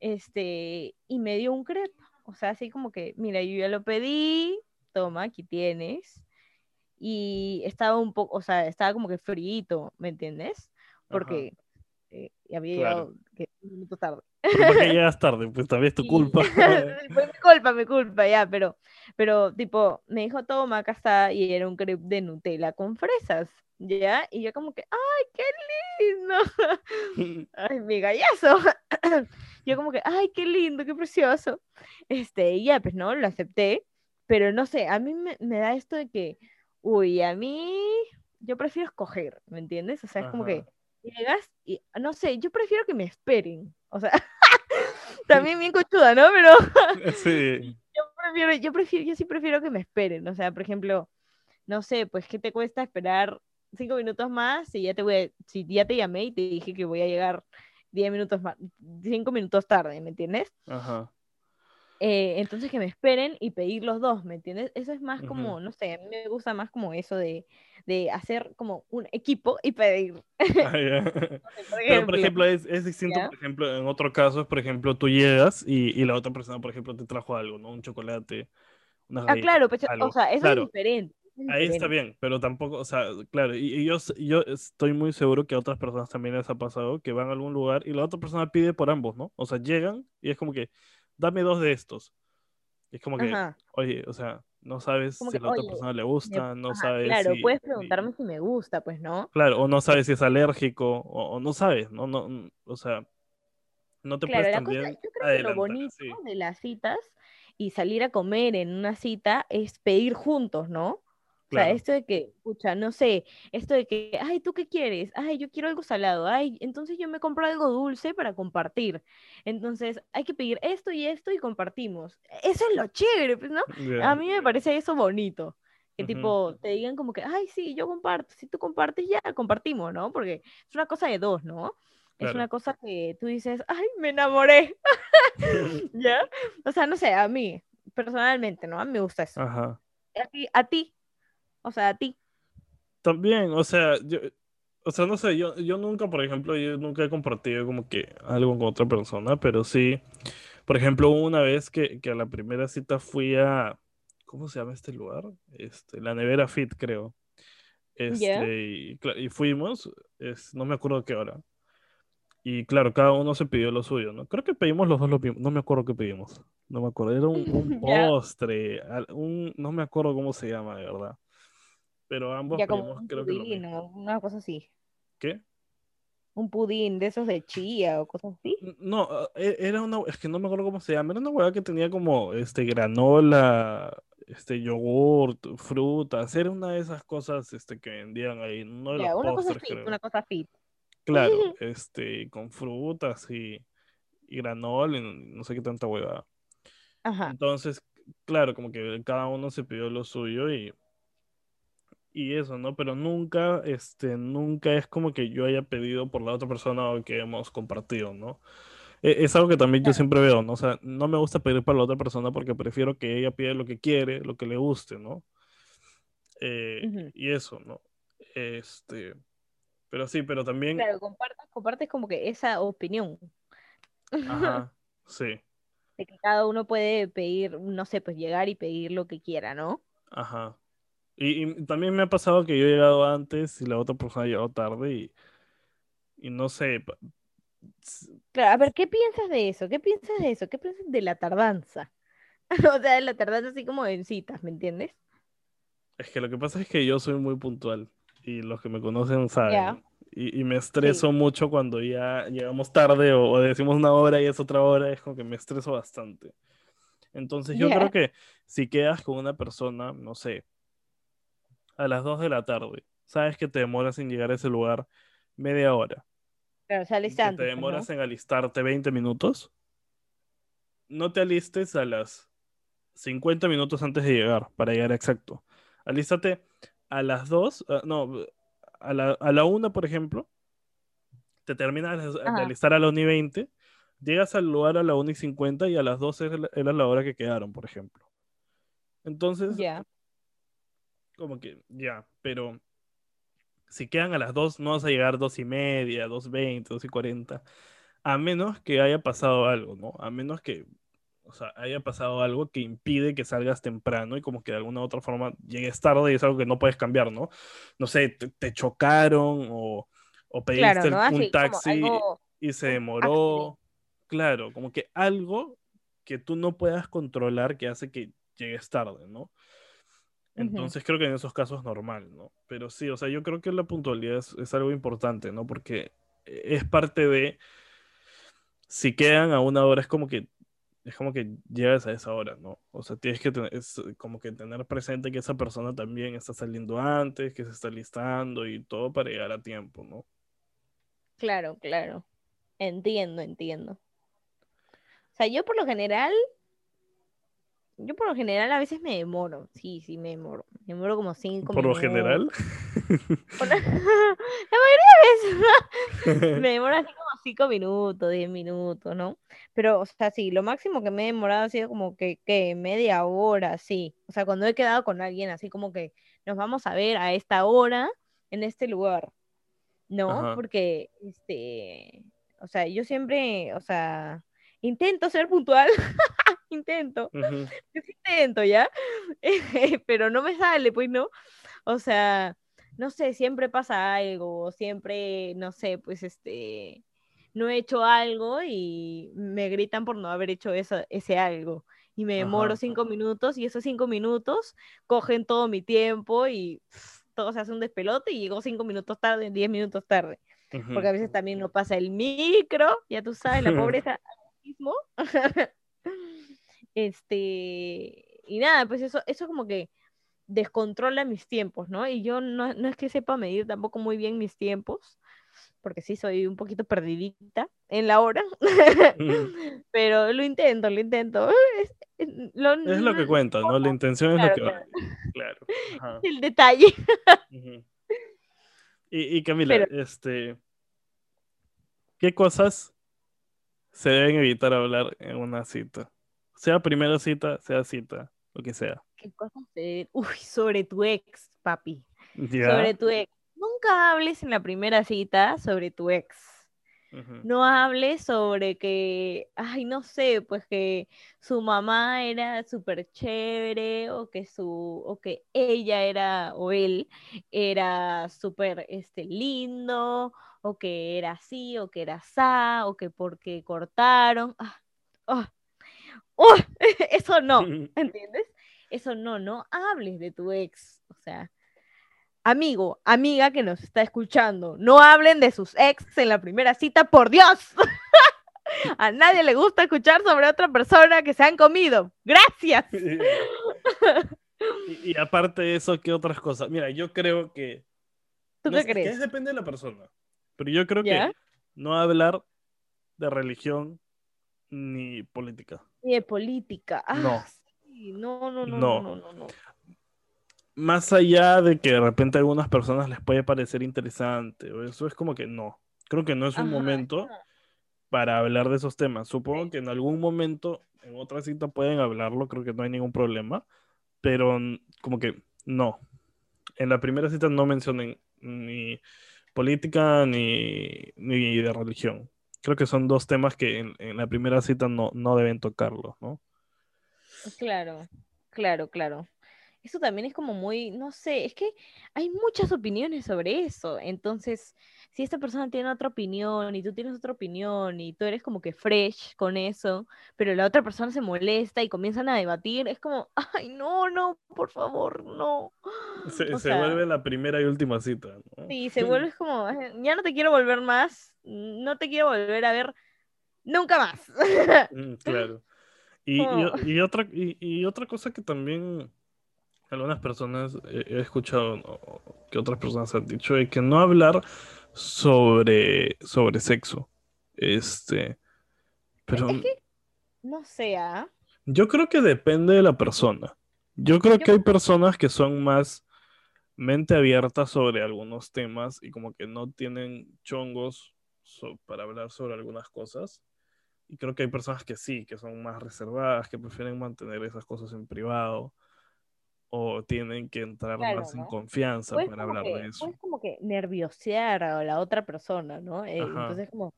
Este, y me dio un crepe, o sea, así como que, mira, yo ya lo pedí, toma, aquí tienes, y estaba un poco, o sea, estaba como que frito, ¿me entiendes? Porque eh, había Claro. llegado que, un minuto tarde. ¿por qué *laughs* llegas tarde? Pues también es tu culpa. *laughs* Fue mi culpa, mi culpa, ya, pero, pero tipo, me dijo, toma, acá está, y era un crepe de Nutella con fresas, ¿ya? Y yo como que, ¡ay, qué lindo! *laughs* *laughs* ¡Ay, mi gallazo! *coughs* yo como que, ¡ay, qué lindo, qué precioso! Este, y ya, pues, ¿no? Lo acepté, pero no sé, a mí me, me da esto de que, uy, a mí, yo prefiero escoger, ¿me entiendes? O sea, es como que llegas y, no sé, yo prefiero que me esperen, o sea, *laughs* también bien conchuda, ¿no? Pero Sí. yo prefiero, yo prefiero, yo sí prefiero que me esperen. O sea, por ejemplo, no sé, pues ¿qué te cuesta esperar cinco minutos más si ya te voy a- si ya te llamé y te dije que voy a llegar diez minutos más, cinco minutos tarde, ¿me entiendes? Ajá. Eh, entonces que me esperen y pedir los dos, ¿me entiendes? Eso es más como, no sé, a mí me gusta más como eso de, de hacer como un equipo y pedir. *laughs* Ah. Por *laughs* Pero, por ejemplo. es, es distinto, ¿Ya? por ejemplo, en otro caso, por ejemplo, tú llegas y, y la otra persona, por ejemplo, te trajo algo, ¿no? Un chocolate, unas Ah, galletas, claro, pues, o sea, eso Claro. es diferente. Ahí está bien, pero tampoco, o sea, claro, y, y yo, yo estoy muy seguro que a otras personas también les ha pasado que van a algún lugar y la otra persona pide por ambos, ¿no? O sea, llegan y es como que, dame dos de estos. Y es como que, Ajá. oye, o sea, no sabes Como si que, a la otra persona le me- gusta, no ajá, sabes claro, si, puedes preguntarme si me gusta, pues, ¿no? claro, o no sabes si es alérgico, o, o no sabes, ¿no? No, mm, o sea, no te Claro, puedes la cosa, yo creo que lo bonito de las citas y salir a comer en una cita es pedir juntos, ¿no? O sea, Claro, esto de que, escucha, no sé, esto de que, ay, ¿tú qué quieres? Ay, yo quiero algo salado. Ay, entonces yo me compro algo dulce para compartir. Entonces, hay que pedir esto y esto y compartimos. Eso es lo chévere, pues, ¿no? ya, A mí me parece eso bonito. Que ujú, tipo, te digan como que, ay, sí, yo comparto. Si tú compartes, ya compartimos, ¿no? Porque es una cosa de dos, ¿no? Es claro. una cosa que tú dices, ay, me enamoré. *laughs* *laughs* ¿Ya? O sea, no sé, a mí, personalmente, ¿no? A mí me gusta eso. Ajá. A ti, a ti, o sea, a ti. También, o sea, yo, o sea, no sé, yo, yo nunca, por ejemplo, yo nunca he compartido como que algo con otra persona, pero sí, por ejemplo, una vez que, que a la primera cita fui a, ¿cómo se llama este lugar? Este, la Nevera Fit, creo. Este, y, cla- y fuimos, es, no me acuerdo qué hora. Y claro, cada uno se pidió lo suyo, ¿no? Creo que pedimos los dos lo mismo, no me acuerdo qué pedimos, no me acuerdo, era un, un *laughs* postre, un, no me acuerdo cómo se llama, de verdad. Pero ambos ya como un creo que lo pudín mismo. o una cosa así. ¿Qué? Un pudín de esos de chía o cosas así. No, e- era una, es que no me acuerdo cómo se llama, era una hueá que tenía como este granola, este yogurt, frutas, era una de esas cosas este que vendían ahí, los Ya, una cosa postres, fit, una cosa fit. Claro, *laughs* este, con frutas y, y granola y no sé qué tanta huevada. Ajá. Entonces, claro, como que cada uno se pidió lo suyo y, y eso, ¿no? Pero nunca, este, nunca es como que yo haya pedido por la otra persona o que hemos compartido, ¿no? E- Es algo que también yo siempre veo, ¿no? O sea, no me gusta pedir para la otra persona porque prefiero que ella pida lo que quiere, lo que le guste, ¿no? Eh, y eso, ¿no? Este, pero sí, pero también, Claro, compartes, compartes como que esa opinión *laughs* ajá, sí, de que cada uno puede pedir, no sé, pues llegar y pedir lo que quiera, ¿no? ajá. Y, y también me ha pasado que yo he llegado antes y la otra persona ha llegado tarde y, y no sé, Claro, a ver, ¿qué piensas de eso? ¿Qué piensas de eso? ¿Qué piensas de la tardanza? *laughs* O sea, de la tardanza así como en citas, ¿me entiendes? es que lo que pasa es que yo soy muy puntual y los que me conocen saben. Ya, Y, y me sí. estreso mucho cuando ya llegamos tarde o, o decimos una hora y es otra hora, es como que me estreso bastante. Entonces yo creo Ya, que si quedas con una persona, no sé, a las 2 de la tarde, sabes que te demoras en llegar a ese lugar media hora. Sales y que te pues, ¿no? demoras en alistarte 20 minutos, no te alistes a las 50 minutos antes de llegar, para llegar exacto. Alístate a las 2, ah, no, a la, a la 1, por ejemplo, te terminas de de Ajá, alistar a la 1 y 20, llegas al lugar a la 1 y 50 y a las 12 era la, hora que quedaron, por ejemplo. Entonces, ya, como que ya, pero si quedan a las 2, no vas a llegar 2 y media, 2.20, 2 y 40, a menos que haya pasado algo, ¿no? A menos que, o sea, haya pasado algo que impide que salgas temprano y como que de alguna u otra forma llegues tarde y es algo que no puedes cambiar, ¿no? No sé, te, te chocaron o, o claro, pediste un taxi algo, y se demoró. Claro, como que algo que tú no puedas controlar que hace que llegues tarde, ¿no? Entonces creo que en esos casos es normal, ¿no? Pero sí, o sea, yo creo que la puntualidad es, es algo importante, ¿no? Porque es parte de, si quedan a una hora, es como que, es como que llegas a esa hora, ¿no? O sea, tienes que tener, es como que tener presente que esa persona también está saliendo antes, que se está listando y todo para llegar a tiempo, ¿no? Claro, claro. Entiendo, entiendo. O sea, yo por lo general yo por lo general a veces me demoro. Sí, sí, me demoro. Me demoro como cinco Por lo minutos. general. *laughs* Por la, *laughs* la mayoría de veces *laughs* me demoro así como cinco minutos, diez minutos, ¿no? Pero, o sea, sí, lo máximo que me he demorado ha sido como que, que media hora, sí. O sea, cuando he quedado con alguien así como que nos vamos a ver a esta hora en este lugar, ¿no? Ajá. Porque, este, o sea, yo siempre, o sea, intento ser puntual, *laughs* intento, yo sí intento, ¿ya? *laughs* Pero no me sale, pues, ¿no? O sea, no sé, siempre pasa algo, siempre, no sé, pues, este, no he hecho algo y me gritan por no haber hecho eso, ese algo. Y me demoro Ajá. cinco minutos y esos cinco minutos cogen todo mi tiempo y pff, *sniffs* todo se hace un despelote y llego cinco minutos tarde, diez minutos tarde. Ujú. Porque a veces también no pasa el micro, ya tú sabes, la *laughs* pobreza mismo. *laughs* Este, y nada, pues eso, eso como que descontrola mis tiempos, ¿no? Y yo no, no es que sepa medir tampoco muy bien mis tiempos, porque sí soy un poquito perdidita en la hora, *laughs* *laughs* pero lo intento, lo intento. Es, es- lo, Es lo que cuenta, ¿no? La intención es lo que claro. Claro. Ajá. el detalle. Y, y Camila, Pero- este, ¿qué cosas se deben evitar hablar en una cita? Sea primera cita, sea cita, lo que sea. ¿Qué cosas te- Uy, sobre tu ex, papi. Sobre tu ex. Nunca hables en la primera cita sobre tu ex. No hables sobre que, ay, no sé, pues que su mamá era súper chévere o que su, o que ella era, o él era súper este, lindo, o que era así, o que era asá, o que porque cortaron. Ah, ah, ¡oh! *laughs* Eso no, *laughs* ¿entiendes? Eso no, no hables de tu ex. O sea, amigo, amiga que nos está escuchando, no hablen de sus ex en la primera cita, por Dios. *laughs* A nadie le gusta escuchar sobre otra persona que se han comido. Gracias. Y, y aparte de eso, ¿qué otras cosas? Mira, yo creo que... ¿Tú no qué sé, es que crees? depende de la persona. Pero yo creo ¿Ya? que no hablar de religión ni política. Y de política. Ah, No. sí, No, no, no, No. no, no, no. Más allá de que de repente a algunas personas les puede parecer interesante, o eso es como que no. Creo que no es un Ajá, momento para hablar de esos temas. Supongo que en algún momento, en otra cita pueden hablarlo, creo que no hay ningún problema, pero como que no. En la primera cita no mencionen ni política ni, ni de religión. Creo que son dos temas que en, la primera cita no, no deben tocarlos, ¿no? Claro, claro, claro. Eso también es como muy, no sé, es que hay muchas opiniones sobre eso. Entonces, si esta persona tiene otra opinión y tú tienes otra opinión y tú eres como que fresh con eso, pero la otra persona se molesta y comienzan a debatir, es como, *laughs* ay, no, no, por favor, no. Se, se sea, vuelve la primera y última cita, ¿no? Sí, se vuelve *laughs* como, "Ay, ya no te quiero volver más, no te quiero volver a ver nunca más. Mm, *laughs* Claro. Y, y- otra, y, y otra cosa que también algunas personas he, escuchado que otras personas han dicho que no hablar sobre, sobre sexo. Este, pero Es que, no sé, ¿ah? yo creo que depende de la persona. Yo creo Yo que hay personas que son más mente abierta sobre algunos temas y como que no tienen chongos so- para hablar sobre algunas cosas. Y creo que hay personas que sí, que son más reservadas, que prefieren mantener esas cosas en privado o tienen que entrar Claro, más en ¿no? confianza Puedes para hablar que, de eso. puedes como que nerviosear a la otra persona, ¿no? Eh, entonces como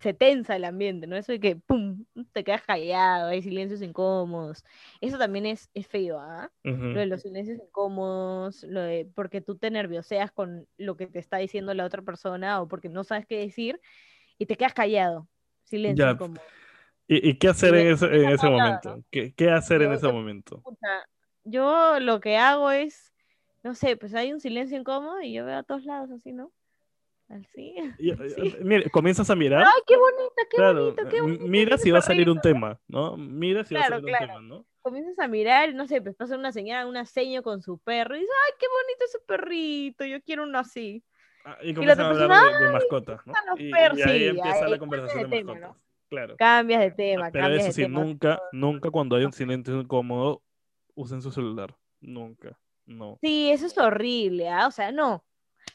se- tensa el ambiente, ¿no? Eso de que, ¡pum!, te quedas callado, hay silencios incómodos. Eso también es, es feo, ¿ah? Ujú. Lo de los silencios incómodos, lo de porque tú te nervioseas con lo que te está diciendo la otra persona o porque no sabes qué decir y te quedas callado. Silencio Ya, incómodo. ¿Y, y qué hacer en ese, en ese momento? ¿Qué, qué hacer en ese momento? Yo lo que hago es, no sé, pues hay un silencio incómodo y yo veo a todos lados así, ¿no? Así. *laughs* Y- así. mira, comienzas a mirar. Ay, qué bonita, qué Claro, bonito, qué m- bonito. mira si va a salir un tema, ¿no? Mira si va a Claro, salir un claro. tema, ¿no? Comienzas a mirar, y no sé, pues pasa una señora, una seño con su perro y dices, ay, qué bonito ese perrito, yo quiero uno así. Ah, y comienzan a persona, hablar de, de mascotas, ¿no? Y, y perros", ahí sí, empieza ahí la conversación de de tema, ¿no? mascotas. Claro. Cambias de tema, Pero cambias eso de sí, tema. nunca, nunca cuando hay un silencio incómodo, usen su celular. Nunca. No. Sí, eso es horrible, ¿ah? O sea, no.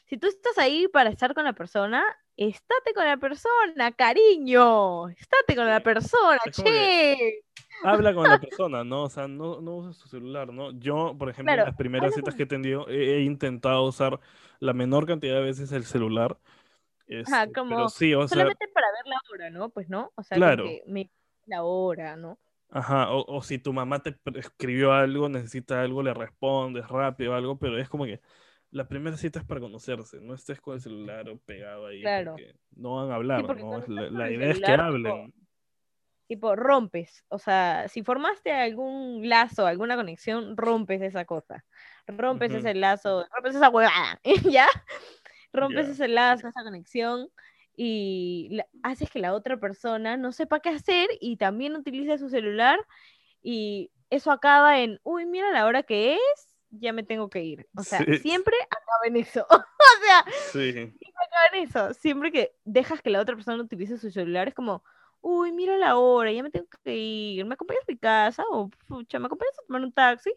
Si tú estás ahí para estar con la persona, estate con la persona, cariño. Estate con la persona, es che. Habla con la *laughs* persona, ¿no? O sea, no, no uses tu celular, ¿no? Yo, por ejemplo, en las primeras citas que he tenido, he, he intentado usar la menor cantidad de veces el celular. Ajá, este, pero como sí, o sea, solamente para ver la hora, ¿no? Pues no, o sea, Claro. que me la hora, ¿no? Ajá, o, o si tu mamá te escribió algo, necesita algo, le respondes rápido algo, pero es como que la primera cita es para conocerse, no estés con el celular o pegado ahí, Claro. porque no van a hablar, porque ¿no? La, la idea es que celular, hablen. Tipo, rompes, o sea, si formaste algún lazo, alguna conexión, rompes esa cosa, rompes Ujú. ese lazo, rompes esa huevada, *laughs* ¿ya? Rompes Ya. ese lazo, esa conexión y haces que la otra persona no sepa qué hacer y también utilice su celular y eso acaba en, uy, mira la hora que es, ya me tengo que ir. O sea, Sí. siempre acaba en eso. *laughs* o sea, Sí, acaba en eso. Siempre que dejas que la otra persona utilice su celular es como, uy, mira la hora, ya me tengo que ir, ¿me acompañas a mi casa? O, pucha, ¿me acompañas a tomar un taxi?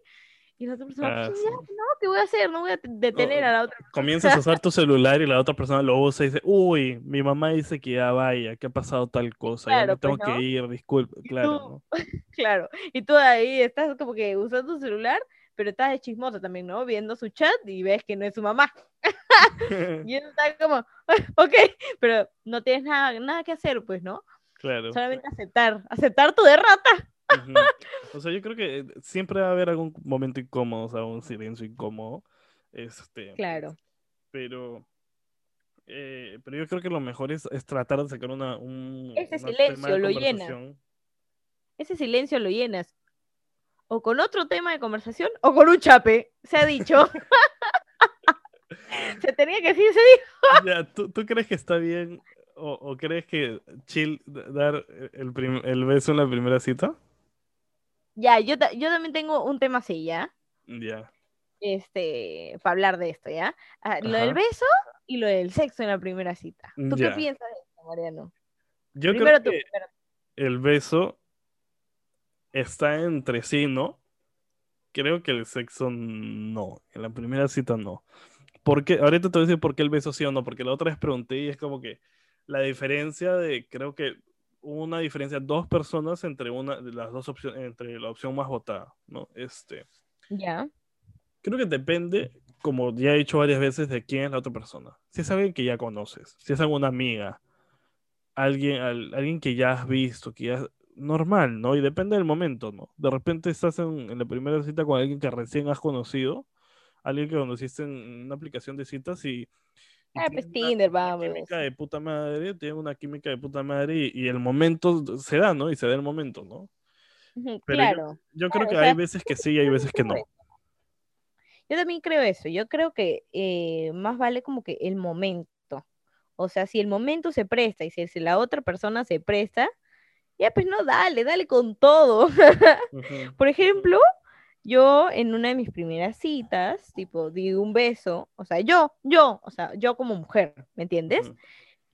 Y la otra persona, Ah, "Pues, sí. ya, no, ¿qué voy a hacer? No voy a detener a la otra persona. comienzas a *laughs* usar tu celular y la otra persona lo usa y dice, uy, mi mamá dice que ya vaya, que ha pasado tal cosa, ya Claro, me tengo pues, ¿no? que ir, disculpe, claro, tú- ¿no? *laughs* Claro, y tú ahí estás como que usando tu celular, pero estás de chismoso también, ¿no? Viendo su chat y ves que no es su mamá. *laughs* Y está como, ok, pero no tienes nada, nada que hacer, pues, ¿no? Claro. Solamente aceptar, aceptar tu derrota. O sea, yo creo que eh, siempre va a haber algún momento incómodo, o sea, un silencio incómodo. Este, Claro, pero, eh, pero yo creo que lo mejor es, es tratar de sacar una, un Ese una silencio lo llena. ese silencio lo llenas o con otro tema de conversación o con un chape, se ha dicho. *laughs* se tenía que decir, se dijo. Ya, ¿tú, tú crees que está bien o, o crees que chill dar el, el beso en la primera cita? Ya, yo, ta- yo también tengo un tema así, ¿ya? Ya. Este, para hablar de esto, ¿ya? Ah, lo del beso y lo del sexo en la primera cita. ¿Tú qué piensas de esto, Mariano? Yo primero creo tú, que primero el beso está entre sí, ¿no? Creo que el sexo no. En la primera cita no. Porque, ahorita te voy a decir por qué el beso sí o no, porque la otra vez pregunté y es como que la diferencia de, creo que una diferencia, dos personas entre una de las dos opciones, entre la opción más votada, ¿no? Este, Ya, creo que depende, como ya he dicho varias veces, de quién es la otra persona. Si es alguien que ya conoces, si es alguna amiga, alguien, al- alguien que ya has visto, que ya normal, ¿no? Y depende del momento, ¿no? De repente estás en, en la primera cita con alguien que recién has conocido, alguien que conociste en una aplicación de citas y Ah, pues una- Tinder, vamos. química de puta madre, tienen una química de puta madre y, y el momento se da, ¿no? Y se da el momento, ¿no? Pero claro. Yo creo Claro, que o hay veces que sí y hay veces que no. Yo también creo eso. Yo creo que eh, más vale como que el momento. O sea, si el momento se presta y si, si la otra persona se presta, ya pues no, dale, dale con todo. *laughs* Por ejemplo, yo en una de mis primeras citas, tipo, di un beso, o sea, yo, yo, o sea, yo como mujer, ¿me entiendes?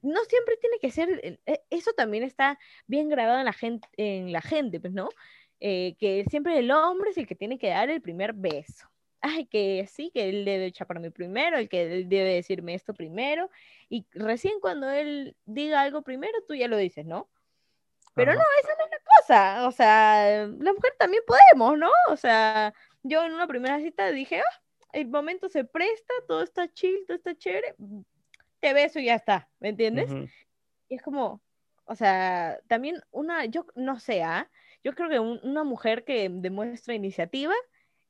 No siempre tiene que ser, e- eso también está bien grabado en la gente, en la gente, pues, ¿no? Eh, que siempre el hombre es el que tiene que dar el primer beso. Ay, que sí, que él debe chaparme primero, el que él debe decirme esto primero, y recién cuando él diga algo primero, tú ya lo dices, ¿no? Pero Ajá. no, esa no es la cosa. O sea, la mujer también podemos, ¿no? O sea, yo en una primera cita dije, ah, el momento se presta, todo está chill, todo está chévere, te beso y ya está, ¿me entiendes? Y es como, o sea, también una, yo no sé, ¿ah? Yo creo que un- una mujer que demuestra iniciativa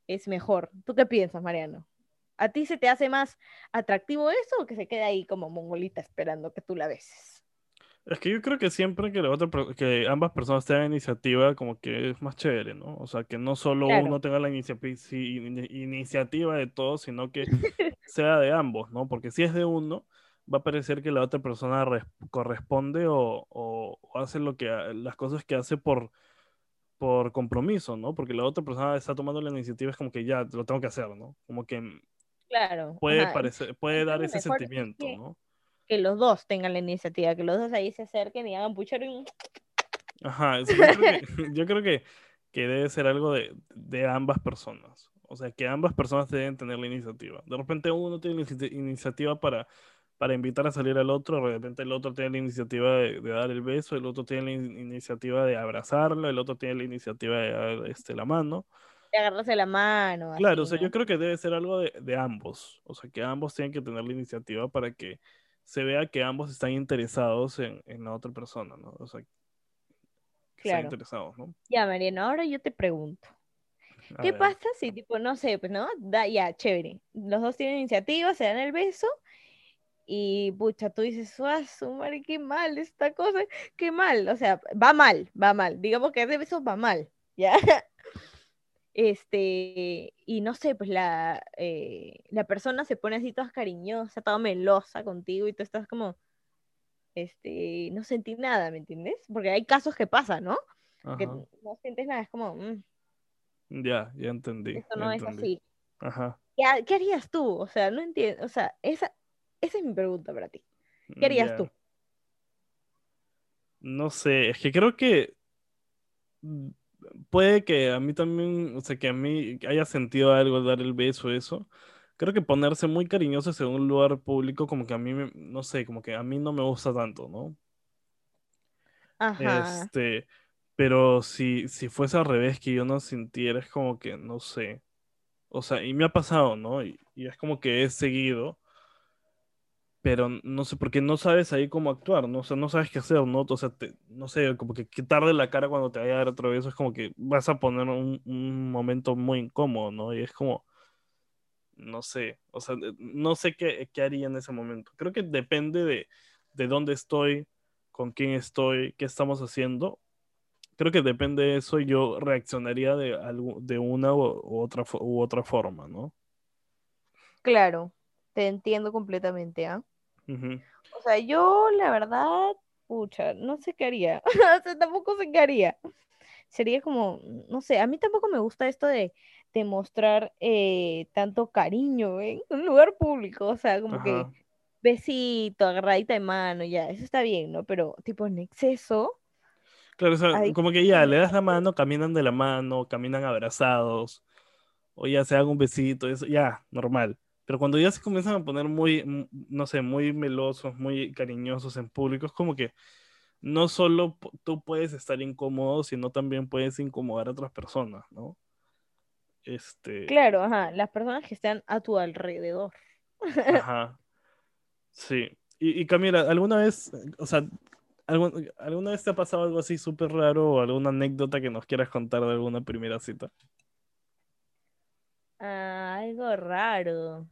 es mejor. ¿Tú qué piensas, Mariano? ¿A ti se te hace más atractivo eso o que se queda ahí como mongolita esperando que tú la beses? Es que yo creo que siempre que, la otra, que ambas personas tengan iniciativa, como que es más chévere, ¿no? O sea, que no solo Claro. uno tenga la inicia- in- iniciativa de todo, sino que *laughs* sea de ambos, ¿no? Porque si es de uno, va a parecer que la otra persona res- corresponde o, o- o hace lo que, las cosas que hace por, por compromiso, ¿no? Porque la otra persona está tomando la iniciativa, es como que ya, lo tengo que hacer, ¿no? Como que Claro. puede ajá, parecer, puede dar ese sentimiento, ¿no? Que los dos tengan la iniciativa, que los dos ahí se acerquen y hagan puchero y Ajá, sí, yo creo que, *laughs* *laughs* yo creo que, que debe ser algo de, de ambas personas. O sea, que ambas personas deben tener la iniciativa. De repente uno tiene la inici- iniciativa para, para invitar a salir al otro, de repente el otro tiene la iniciativa de, de dar el beso, el otro tiene la in- iniciativa de abrazarlo, el otro tiene la iniciativa de dar este, la mano. De agarrarse la mano. Claro, o sea, yo creo que debe ser algo de, de ambos. O sea, que ambos tienen que tener la iniciativa para que se vea que ambos están interesados en, en la otra persona, ¿no? O sea, que están Claro. interesados, ¿no? Ya, Mariano, ahora yo te pregunto. A ¿Qué ver. pasa si, tipo, no sé, pues, ¿no? Da, ya, chévere. Los dos tienen iniciativa, se dan el beso y, pucha, tú dices, ¡ah, su madre, qué mal esta cosa! ¡Qué mal! O sea, va mal, va mal. Digamos que de besos va mal, ¿ya? *laughs* Este, y no sé, pues la, eh, la persona se pone así toda cariñosa, toda melosa contigo y tú estás como, este, no sentí nada, ¿me entiendes? Porque hay casos que pasan, ¿no? Que no sientes nada, es como, "Mm, Ya, ya entendí. esto no es así. Ajá. ¿Qué, ha- qué harías tú? O sea, no entiendo. O sea, esa, esa es mi pregunta para ti. ¿Qué harías Ya. tú? No sé, es que creo que mm, puede que a mí también, o sea, que a mí haya sentido algo al dar el beso, eso. Creo que ponerse muy cariñosos en un lugar público, como que a mí, me- no sé, como que a mí no me gusta tanto, ¿no? Ajá. Este, pero si, si fuese al revés, que yo no sintiera, es como que, no sé. O sea, y me ha pasado, ¿no? Y, y es como que he seguido, pero no sé, porque no sabes ahí cómo actuar, ¿no? O sea, no sabes qué hacer, ¿no? O sea, no sé, como que quitarle la cara cuando te vaya a dar otro beso es como que vas a poner un, un momento muy incómodo, ¿no? Y es como, no sé, o sea, no sé qué, qué haría en ese momento. Creo que depende de, de dónde estoy, con quién estoy, qué estamos haciendo. Creo que depende de eso, yo reaccionaría de, algu- de una u, otra, u otra forma, ¿no? Claro, te entiendo completamente, ¿ah? O sea, yo la verdad, pucha, no sé qué haría. *laughs* O sea, tampoco sé qué haría. Sería como, no sé, a mí tampoco me gusta esto de, de mostrar eh, tanto cariño en un lugar público. O sea, como que besito, agarradita de mano, ya, eso está bien, ¿no? Pero tipo en exceso, Claro, o sea, ahí como que ya le das la mano, caminan de la mano, caminan abrazados, o ya se dan un besito, eso, ya, normal. Pero cuando ya se comienzan a poner muy, mm, no sé, muy melosos, muy cariñosos en público, es como que no solo tú puedes estar incómodo, sino también puedes incomodar a otras personas, ¿no? Este, claro, ajá, las personas que están a tu alrededor. *laughs* ajá, sí. Y, y Camila, ¿alguna vez, o sea, algún- alguna vez te ha pasado algo así súper raro o alguna anécdota que nos quieras contar de alguna primera cita? Ah, algo raro.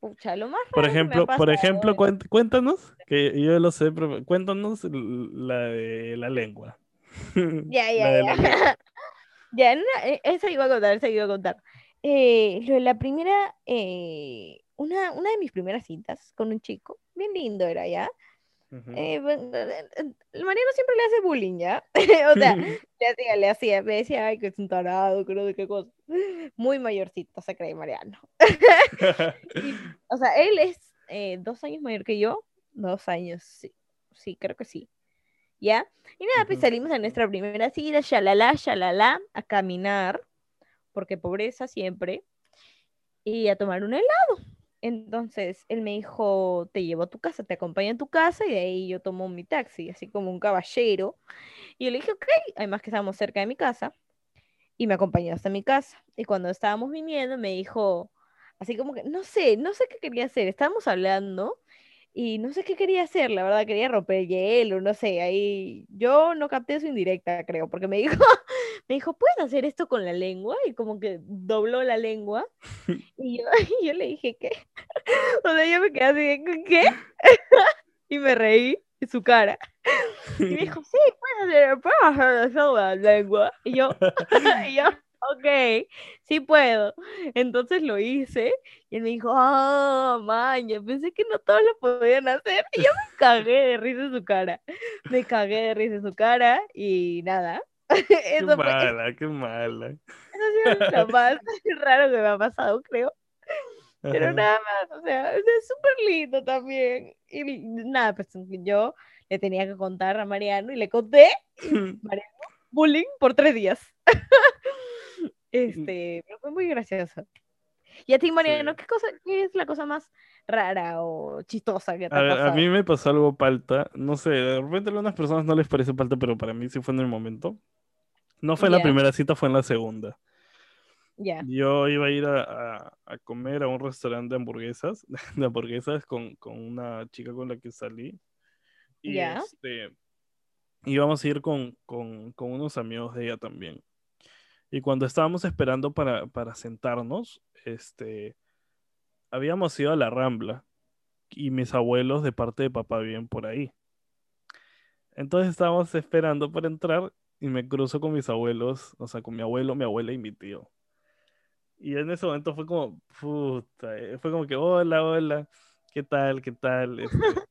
Pucha, lo más Por ejemplo, por ejemplo, cuéntanos, que yo lo sé, pero cuéntanos la de la lengua. Ya, *laughs* ya, ya. la. Ya, en una- *laughs* eh, esa iba a contar, esa iba a contar. Eh, lo de la primera, eh, una, una de mis primeras citas con un chico, bien lindo era, ¿ya? Eh, eh, eh, el Mariano siempre le hace bullying, ¿ya? *laughs* O sea, le hacía, le hacía, me decía, ay, que es un tarado, que no sé qué cosa. *laughs* Muy mayorcito se cree Mariano. *laughs* O sea, él es eh, dos años mayor que yo. Dos años, sí. Sí, creo que sí. ¿Ya? Y nada, pues salimos a nuestra primera cita, shalala, shalala, a caminar, porque pobreza siempre, y a tomar un helado. Entonces, él me dijo, te llevo a tu casa, te acompaño a tu casa, y de ahí yo tomo mi taxi, así como un caballero. Y yo le dije, ok, además que estábamos cerca de mi casa, y me acompañó hasta mi casa. Y cuando estábamos viniendo, me dijo, así como que, no sé, no sé qué quería hacer, estábamos hablando y no sé qué quería hacer, la verdad, quería romper el hielo, no sé, ahí yo no capté su indirecta, creo, porque me dijo, me dijo, ¿puedes hacer esto con la lengua? Y como que dobló la lengua *laughs* y yo, *laughs* y yo le dije, ¿qué? *laughs* O sea, yo me quedé así, ¿qué? Y me reí de su cara. Y me dijo, sí, puedes hacer, puedes hacer eso con la lengua. Y yo, y yo, ok, sí puedo. Entonces lo hice y él me dijo, ah, maña, pensé que no todos lo podían hacer. Y yo me cagué de risa en su cara. Me cagué de risa en su cara y nada. *laughs* Qué Eso fue, eso mala, qué mala. ha sido lo *laughs* más *laughs* raro que me ha pasado, creo. Pero Ajá. nada más, o sea, es súper lindo también. Y nada, pues yo le tenía que contar a Mariano y le conté, y Mariano, bullying por tres días. Este, pero fue muy gracioso. Y a ti, Mariano, Sí. ¿qué cosa, qué es la cosa más rara o chistosa que te A ha ver, a pasado? mí me pasó algo palta, no sé, de repente a algunas personas no les parece palta, pero para mí sí fue en el momento. No fue en la primera cita, fue en la segunda. Ya, Yo iba a ir a, a- a comer a un restaurante de hamburguesas, *laughs* de hamburguesas con, con una chica con la que salí. Y Ya. este, íbamos a ir con, con, con unos amigos de ella también. Y cuando estábamos esperando para, para sentarnos, este, habíamos ido a la Rambla y mis abuelos de parte de papá viven por ahí. Entonces estábamos esperando para entrar y me cruzo con mis abuelos, o sea, con mi abuelo, mi abuela y mi tío. Y en ese momento fue como, puta, eh, fue como que, hola, hola, ¿qué tal, qué tal? *laughs*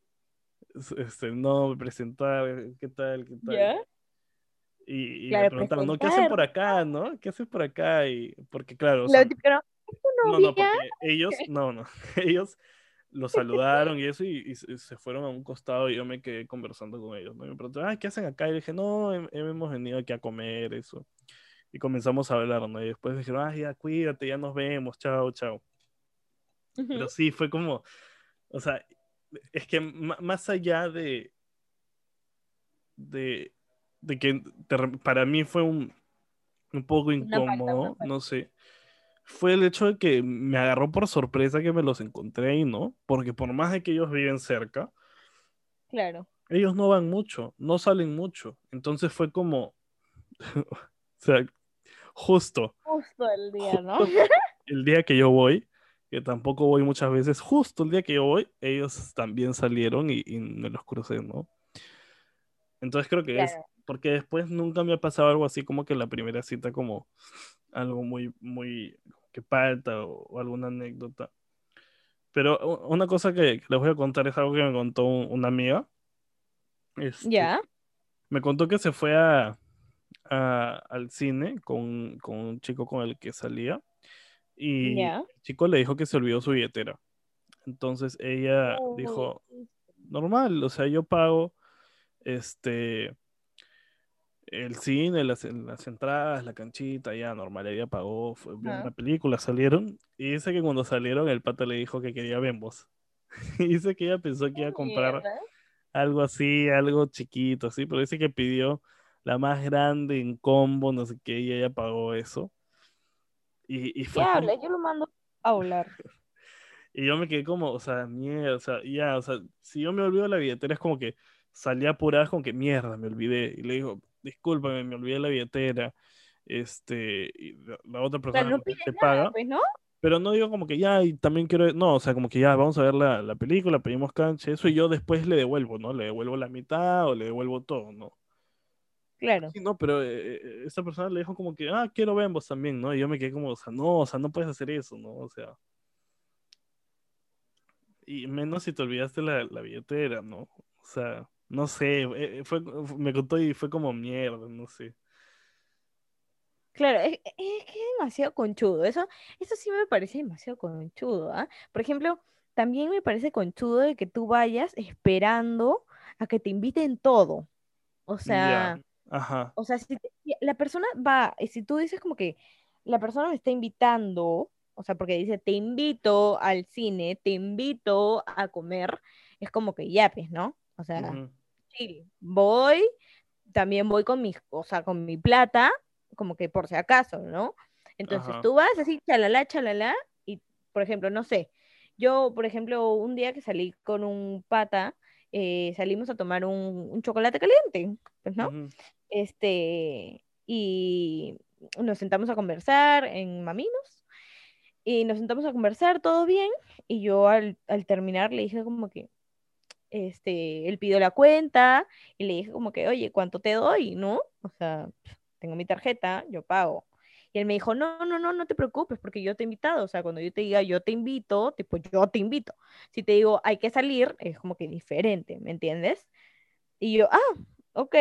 Este, este, no, me presentar, ¿qué tal, qué tal? ya. Y, y Claro, me preguntaron, ¿no? ¿Qué hacen por acá, no? ¿Qué hacen por acá? Y porque claro, o sea, típico, ¿no? ¿Es tu no, no, porque ellos, *laughs* no, no, *laughs* ellos los saludaron y eso y, y se fueron a un costado y yo me quedé conversando con ellos, ¿no? Y me preguntaron, ah, ¿qué hacen acá? Y dije, no, hem- hemos venido aquí a comer, eso. Y comenzamos a hablar, ¿no? Y después dijeron, ah, ya, cuídate, ya nos vemos, chao, chao. Pero sí, fue como, o sea, es que más allá de, de, de que para mí fue un, un poco incómodo, falta. no sé, fue el hecho de que me agarró por sorpresa que me los encontré ahí, ¿no? Porque por más de que ellos viven cerca, Claro. ellos no van mucho, no salen mucho. Entonces fue como, *laughs* o sea, justo Justo el día, ¿no? *laughs* el día que yo voy, que tampoco voy muchas veces, justo el día que yo voy, ellos también salieron y, y me los crucé, ¿no? Entonces creo que es. Porque después nunca me ha pasado algo así como que la primera cita como algo muy, muy, que falta o, o alguna anécdota. Pero una cosa que, que les voy a contar es algo que me contó un- una amiga. Este, Ya. me contó que se fue a, a- al cine con, con un chico con el que salía y el chico le dijo que se olvidó su billetera. Entonces ella Uy, dijo, normal, o sea, yo pago este el cine, las, las entradas, la canchita, ya normal, ella pagó, fue, vio Ajá. una película, salieron y dice que cuando salieron el pata le dijo que quería Bembos. *laughs* Y dice que ella pensó que iba a comprar Mierda. algo así, algo chiquito, así, pero dice que pidió la más grande en combo, no sé qué, y ella pagó eso. Y, y ¿Qué fue como- habla? Yo lo mando a hablar. *laughs* y yo me quedé como, o sea, mierda, o sea, ya, o sea, si yo me olvido la billetera es como que salía apurada con que mierda, me olvidé. Y le digo, discúlpame, me olvidé la billetera. Este, y la, la otra persona no te nada, paga, pues, ¿no? pero no digo como que ya, y también quiero, no, o sea, como que ya, vamos a ver la, la película, pedimos cancha, eso, y yo después le devuelvo, ¿no? Le devuelvo la mitad o le devuelvo todo, ¿no? Claro. Sí, no, pero eh, eh, esta persona le dijo como que, ah, quiero Bembos también, ¿no? Y yo me quedé como, o sea, no, o sea, no puedes hacer eso, ¿no? O sea, y menos si te olvidaste la, la billetera, ¿no? O sea, no sé, eh, fue, me contó y fue como mierda, no sé. Claro, es, es que es demasiado conchudo. Eso, eso sí me parece demasiado conchudo, ¿ah? Por ejemplo, también me parece conchudo de que tú vayas esperando a que te inviten todo. O sea, ajá, o sea, si te- si la persona va, y si tú dices como que la persona me está invitando, o sea, porque dice, te invito al cine, te invito a comer, es como que ya, pues, ¿no? O sea, chill, voy, también voy con mi, o sea, con mi plata, como que por si acaso, ¿no? Entonces ajá, tú vas así, chalala, chalala, y por ejemplo, no sé, yo, por ejemplo, un día que salí con un pata, eh, salimos a tomar un, un chocolate caliente, pues, ¿no? Este, y nos sentamos a conversar en Maminos, y nos sentamos a conversar, todo bien, y yo al, al terminar le dije como que, este, él pidió la cuenta, y le dije como que, oye, ¿cuánto te doy? ¿No? O sea, tengo mi tarjeta, yo pago. Y él me dijo, no, no, no, no te preocupes, porque yo te he invitado. O sea, cuando yo te diga yo te invito, tipo, yo te invito. Si te digo hay que salir, es como que diferente, ¿me entiendes? Y yo, ah, ok,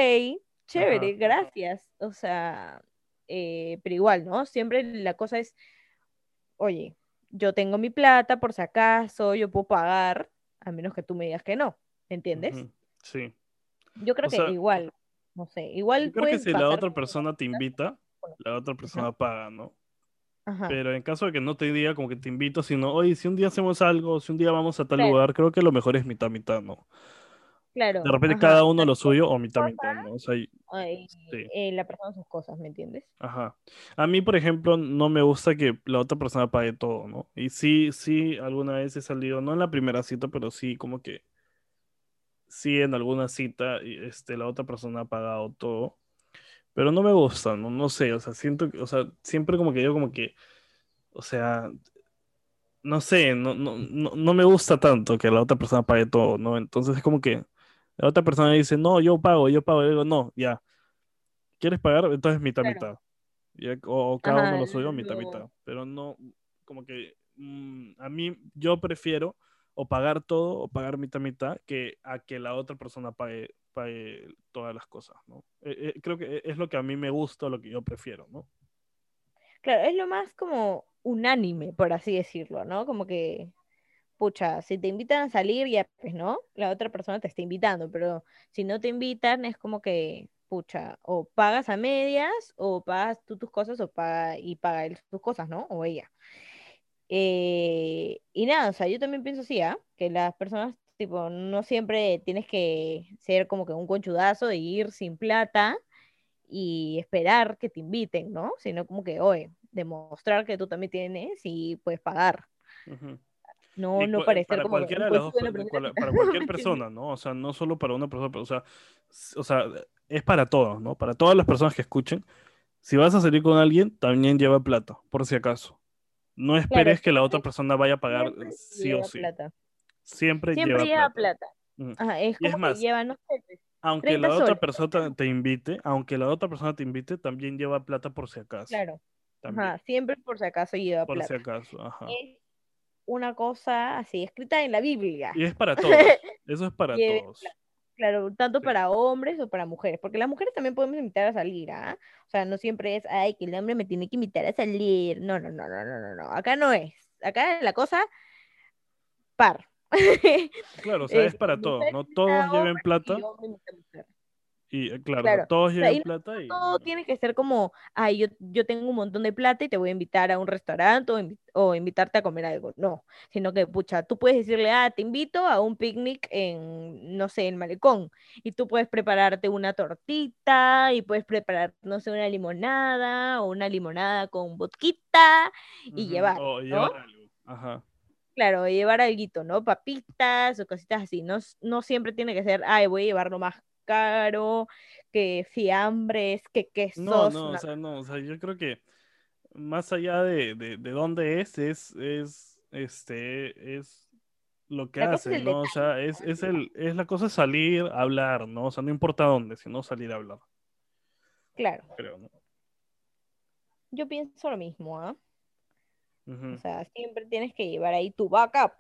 chévere, ajá, gracias. O sea, eh, pero igual, ¿no? Siempre la cosa es, oye, yo tengo mi plata, por si acaso, yo puedo pagar, a menos que tú me digas que no, ¿me entiendes? Sí. Yo creo O que sea, igual, no sé, igual Yo creo que si la otra persona te invita, Bueno, la otra persona paga, ¿no? Ajá, Pero en caso de que no te diga como que te invito, sino, oye, si un día hacemos algo, si un día vamos a tal Claro. lugar, creo que lo mejor es mitad mitad, ¿no? Claro. De repente ajá, cada uno lo suyo o mitad mitad, ¿no? O sea, y- sí. eh, la persona sus cosas, ¿me entiendes? Ajá. A mí, por ejemplo, no me gusta que la otra persona pague todo, ¿no? Y sí, sí, alguna vez he salido, no en la primera cita, pero sí como que sí en alguna cita, este, la otra persona ha pagado todo. Pero no me gusta, no, no sé, o sea, siento que, o sea, siempre como que yo como que, o sea, no sé, no, no, no, no me gusta tanto que la otra persona pague todo, ¿no? Entonces es como que la otra persona dice, no, yo pago, yo pago, yo digo, no, ya, ¿quieres pagar? Entonces mitad, Claro. mitad. O, o cada uno lo suyo, mitad, no. mitad. Pero no, como que mm, a mí yo prefiero o pagar todo o pagar mitad, mitad que a que la otra persona pague, pague todas las cosas, ¿no? Eh, eh, creo que es lo que a mí me gusta, lo que yo prefiero, ¿no? Claro, es lo más como unánime, por así decirlo, ¿no? Como que, pucha, si te invitan a salir, ya pues, ¿no? La otra persona te está invitando, pero si no te invitan, es como que, pucha, o pagas a medias, o pagas tú tus cosas, o paga y paga él sus cosas, ¿no? O ella. Eh, y nada, o sea, yo también pienso así, ¿ah? Que las personas, tipo, no siempre tienes que ser como que un conchudazo de ir sin plata y esperar que te inviten, ¿no? Sino como que, oye, demostrar que tú también tienes y puedes pagar. Ujú. No, no cua- parecer para como que cualquiera de las dos, cual- cita, para ¿me cualquier *laughs* persona, ¿no? O sea, no solo para una persona, pero, o sea, o sea, es para todos, ¿no? Para todas las personas que escuchen. Si vas a salir con alguien, también lleva plata, por si acaso. No Claro, esperes que la otra persona vaya a pagar sí o sí. plata. Siempre Siempre lleva lleva plata. plata. Mm. Ajá, es es como que más, lleva, no sé, pues, aunque 30 la otra soles. persona te invite, aunque la otra persona te invite, también lleva plata por si acaso. Claro. Ajá, siempre por si acaso lleva por si plata. acaso, ajá. Es una cosa así, escrita en la Biblia. Y es para todos. *laughs* Eso es para todos. Claro, tanto Sí. para hombres o para mujeres, porque las mujeres también podemos invitar a salir, ¿ah? O sea, no siempre es, ay, que el hombre me tiene que invitar a salir. No, no, no, no, no, no, no. Acá no es. Acá la cosa par. *laughs* Claro, o sea, es Es para todos, ¿no? Todos lleven plata hombre. Y, eh, claro, todos O sea, no plata y... todo tiene que ser como, ay, yo, yo tengo un montón de plata y te voy a invitar a un restaurante o, invi- o invitarte a comer algo. No, sino que, pucha, tú puedes decirle, ah, te invito a un picnic en, no sé, el malecón. Y tú puedes prepararte una tortita y puedes preparar, no sé, una limonada o una limonada con vodquita y Ujú, llevar, O ¿no? llevar algo. Ajá. Claro, llevar algo, ¿no? Papitas o cositas así. No, no siempre tiene que ser, ay, voy a llevar caro, que fiambres, que quesos. no, o no. sea, no, o sea, yo creo que más allá de, de, de dónde es, es, es, este, es lo que La hacen, ¿no? O sea, es, es el, es la cosa salir a hablar, ¿no? O sea, no importa dónde, sino salir a hablar, Claro, creo, ¿no? yo pienso lo mismo, ¿ah? O sea, siempre tienes que llevar ahí tu backup.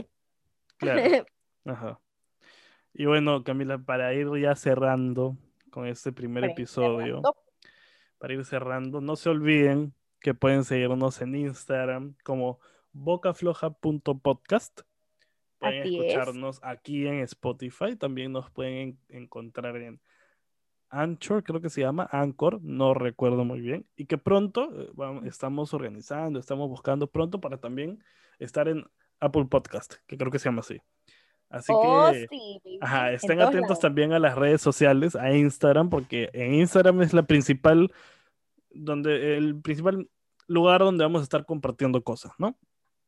Claro, *laughs* ajá. Y bueno, Camila, para ir ya cerrando con este primer Para episodio, para ir cerrando, no se olviden que pueden seguirnos en Instagram como bocafloja.podcast. Pueden Así es. escucharnos aquí en Spotify, también nos pueden en- encontrar en Anchor, creo que se llama Anchor, no recuerdo muy bien, y que pronto eh, estamos organizando, estamos buscando pronto para también estar en Apple Podcast, que creo que se llama así. Así Oh, que sí, Ajá, estén atentos también a las redes sociales, a Instagram, porque en Instagram es la principal, donde el principal lugar donde vamos a estar compartiendo cosas, ¿no?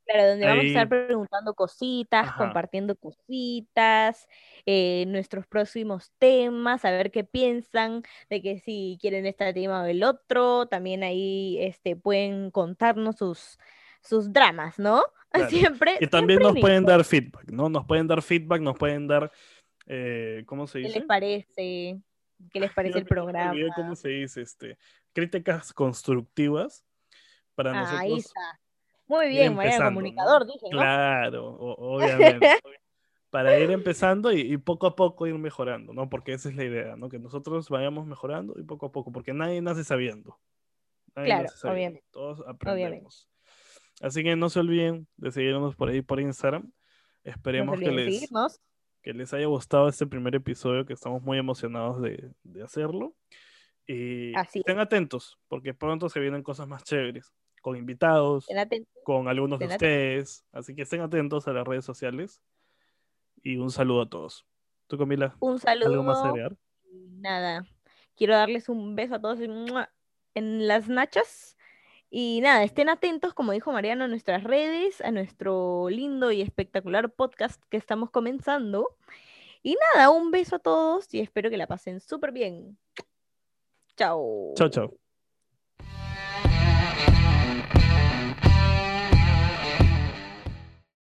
Claro, donde vamos a estar preguntando cositas, ajá, compartiendo cositas, eh, nuestros próximos temas, a ver qué piensan, de que si quieren este tema o el otro, también ahí este, pueden contarnos sus, sus dramas, ¿no? Claro. *laughs* Siempre, Y también siempre nos pueden dar feedback, ¿no? Nos pueden dar feedback, nos pueden dar, eh, ¿cómo se ¿Qué les dice? parece? ¿Qué les parece el programa? olvidé cómo se dice, este, críticas constructivas para Ah, Ahí nosotros está. Muy bien, ¿no? comunicador, dije, ¿no? Claro, o- obviamente. *laughs* para ir empezando y, y poco a poco ir mejorando, ¿no? Porque esa es la idea, ¿no? Que nosotros vayamos mejorando y poco a poco, porque nadie nace sabiendo. Nadie Claro, nace sabiendo. obviamente, Todos obviamente. Así que no se olviden de seguirnos por ahí por Instagram. No Esperemos que olviden de les, que les haya gustado este primer episodio, que estamos muy emocionados de, de hacerlo. Y Así es. estén atentos, porque pronto se vienen cosas más chéveres, con invitados, atentos. con algunos de estén atentos. ustedes. Así que estén atentos a las redes sociales. Y un saludo a todos. ¿Tú, Camila? Un ¿Algo más saludo. agregar? Nada. Quiero darles un beso a todos en las nachas. Y nada, estén atentos, como dijo Mariano, a nuestras redes, a nuestro lindo y espectacular podcast que estamos comenzando. Y nada, un beso a todos y espero que la pasen súper bien. Chao. Chao, chao.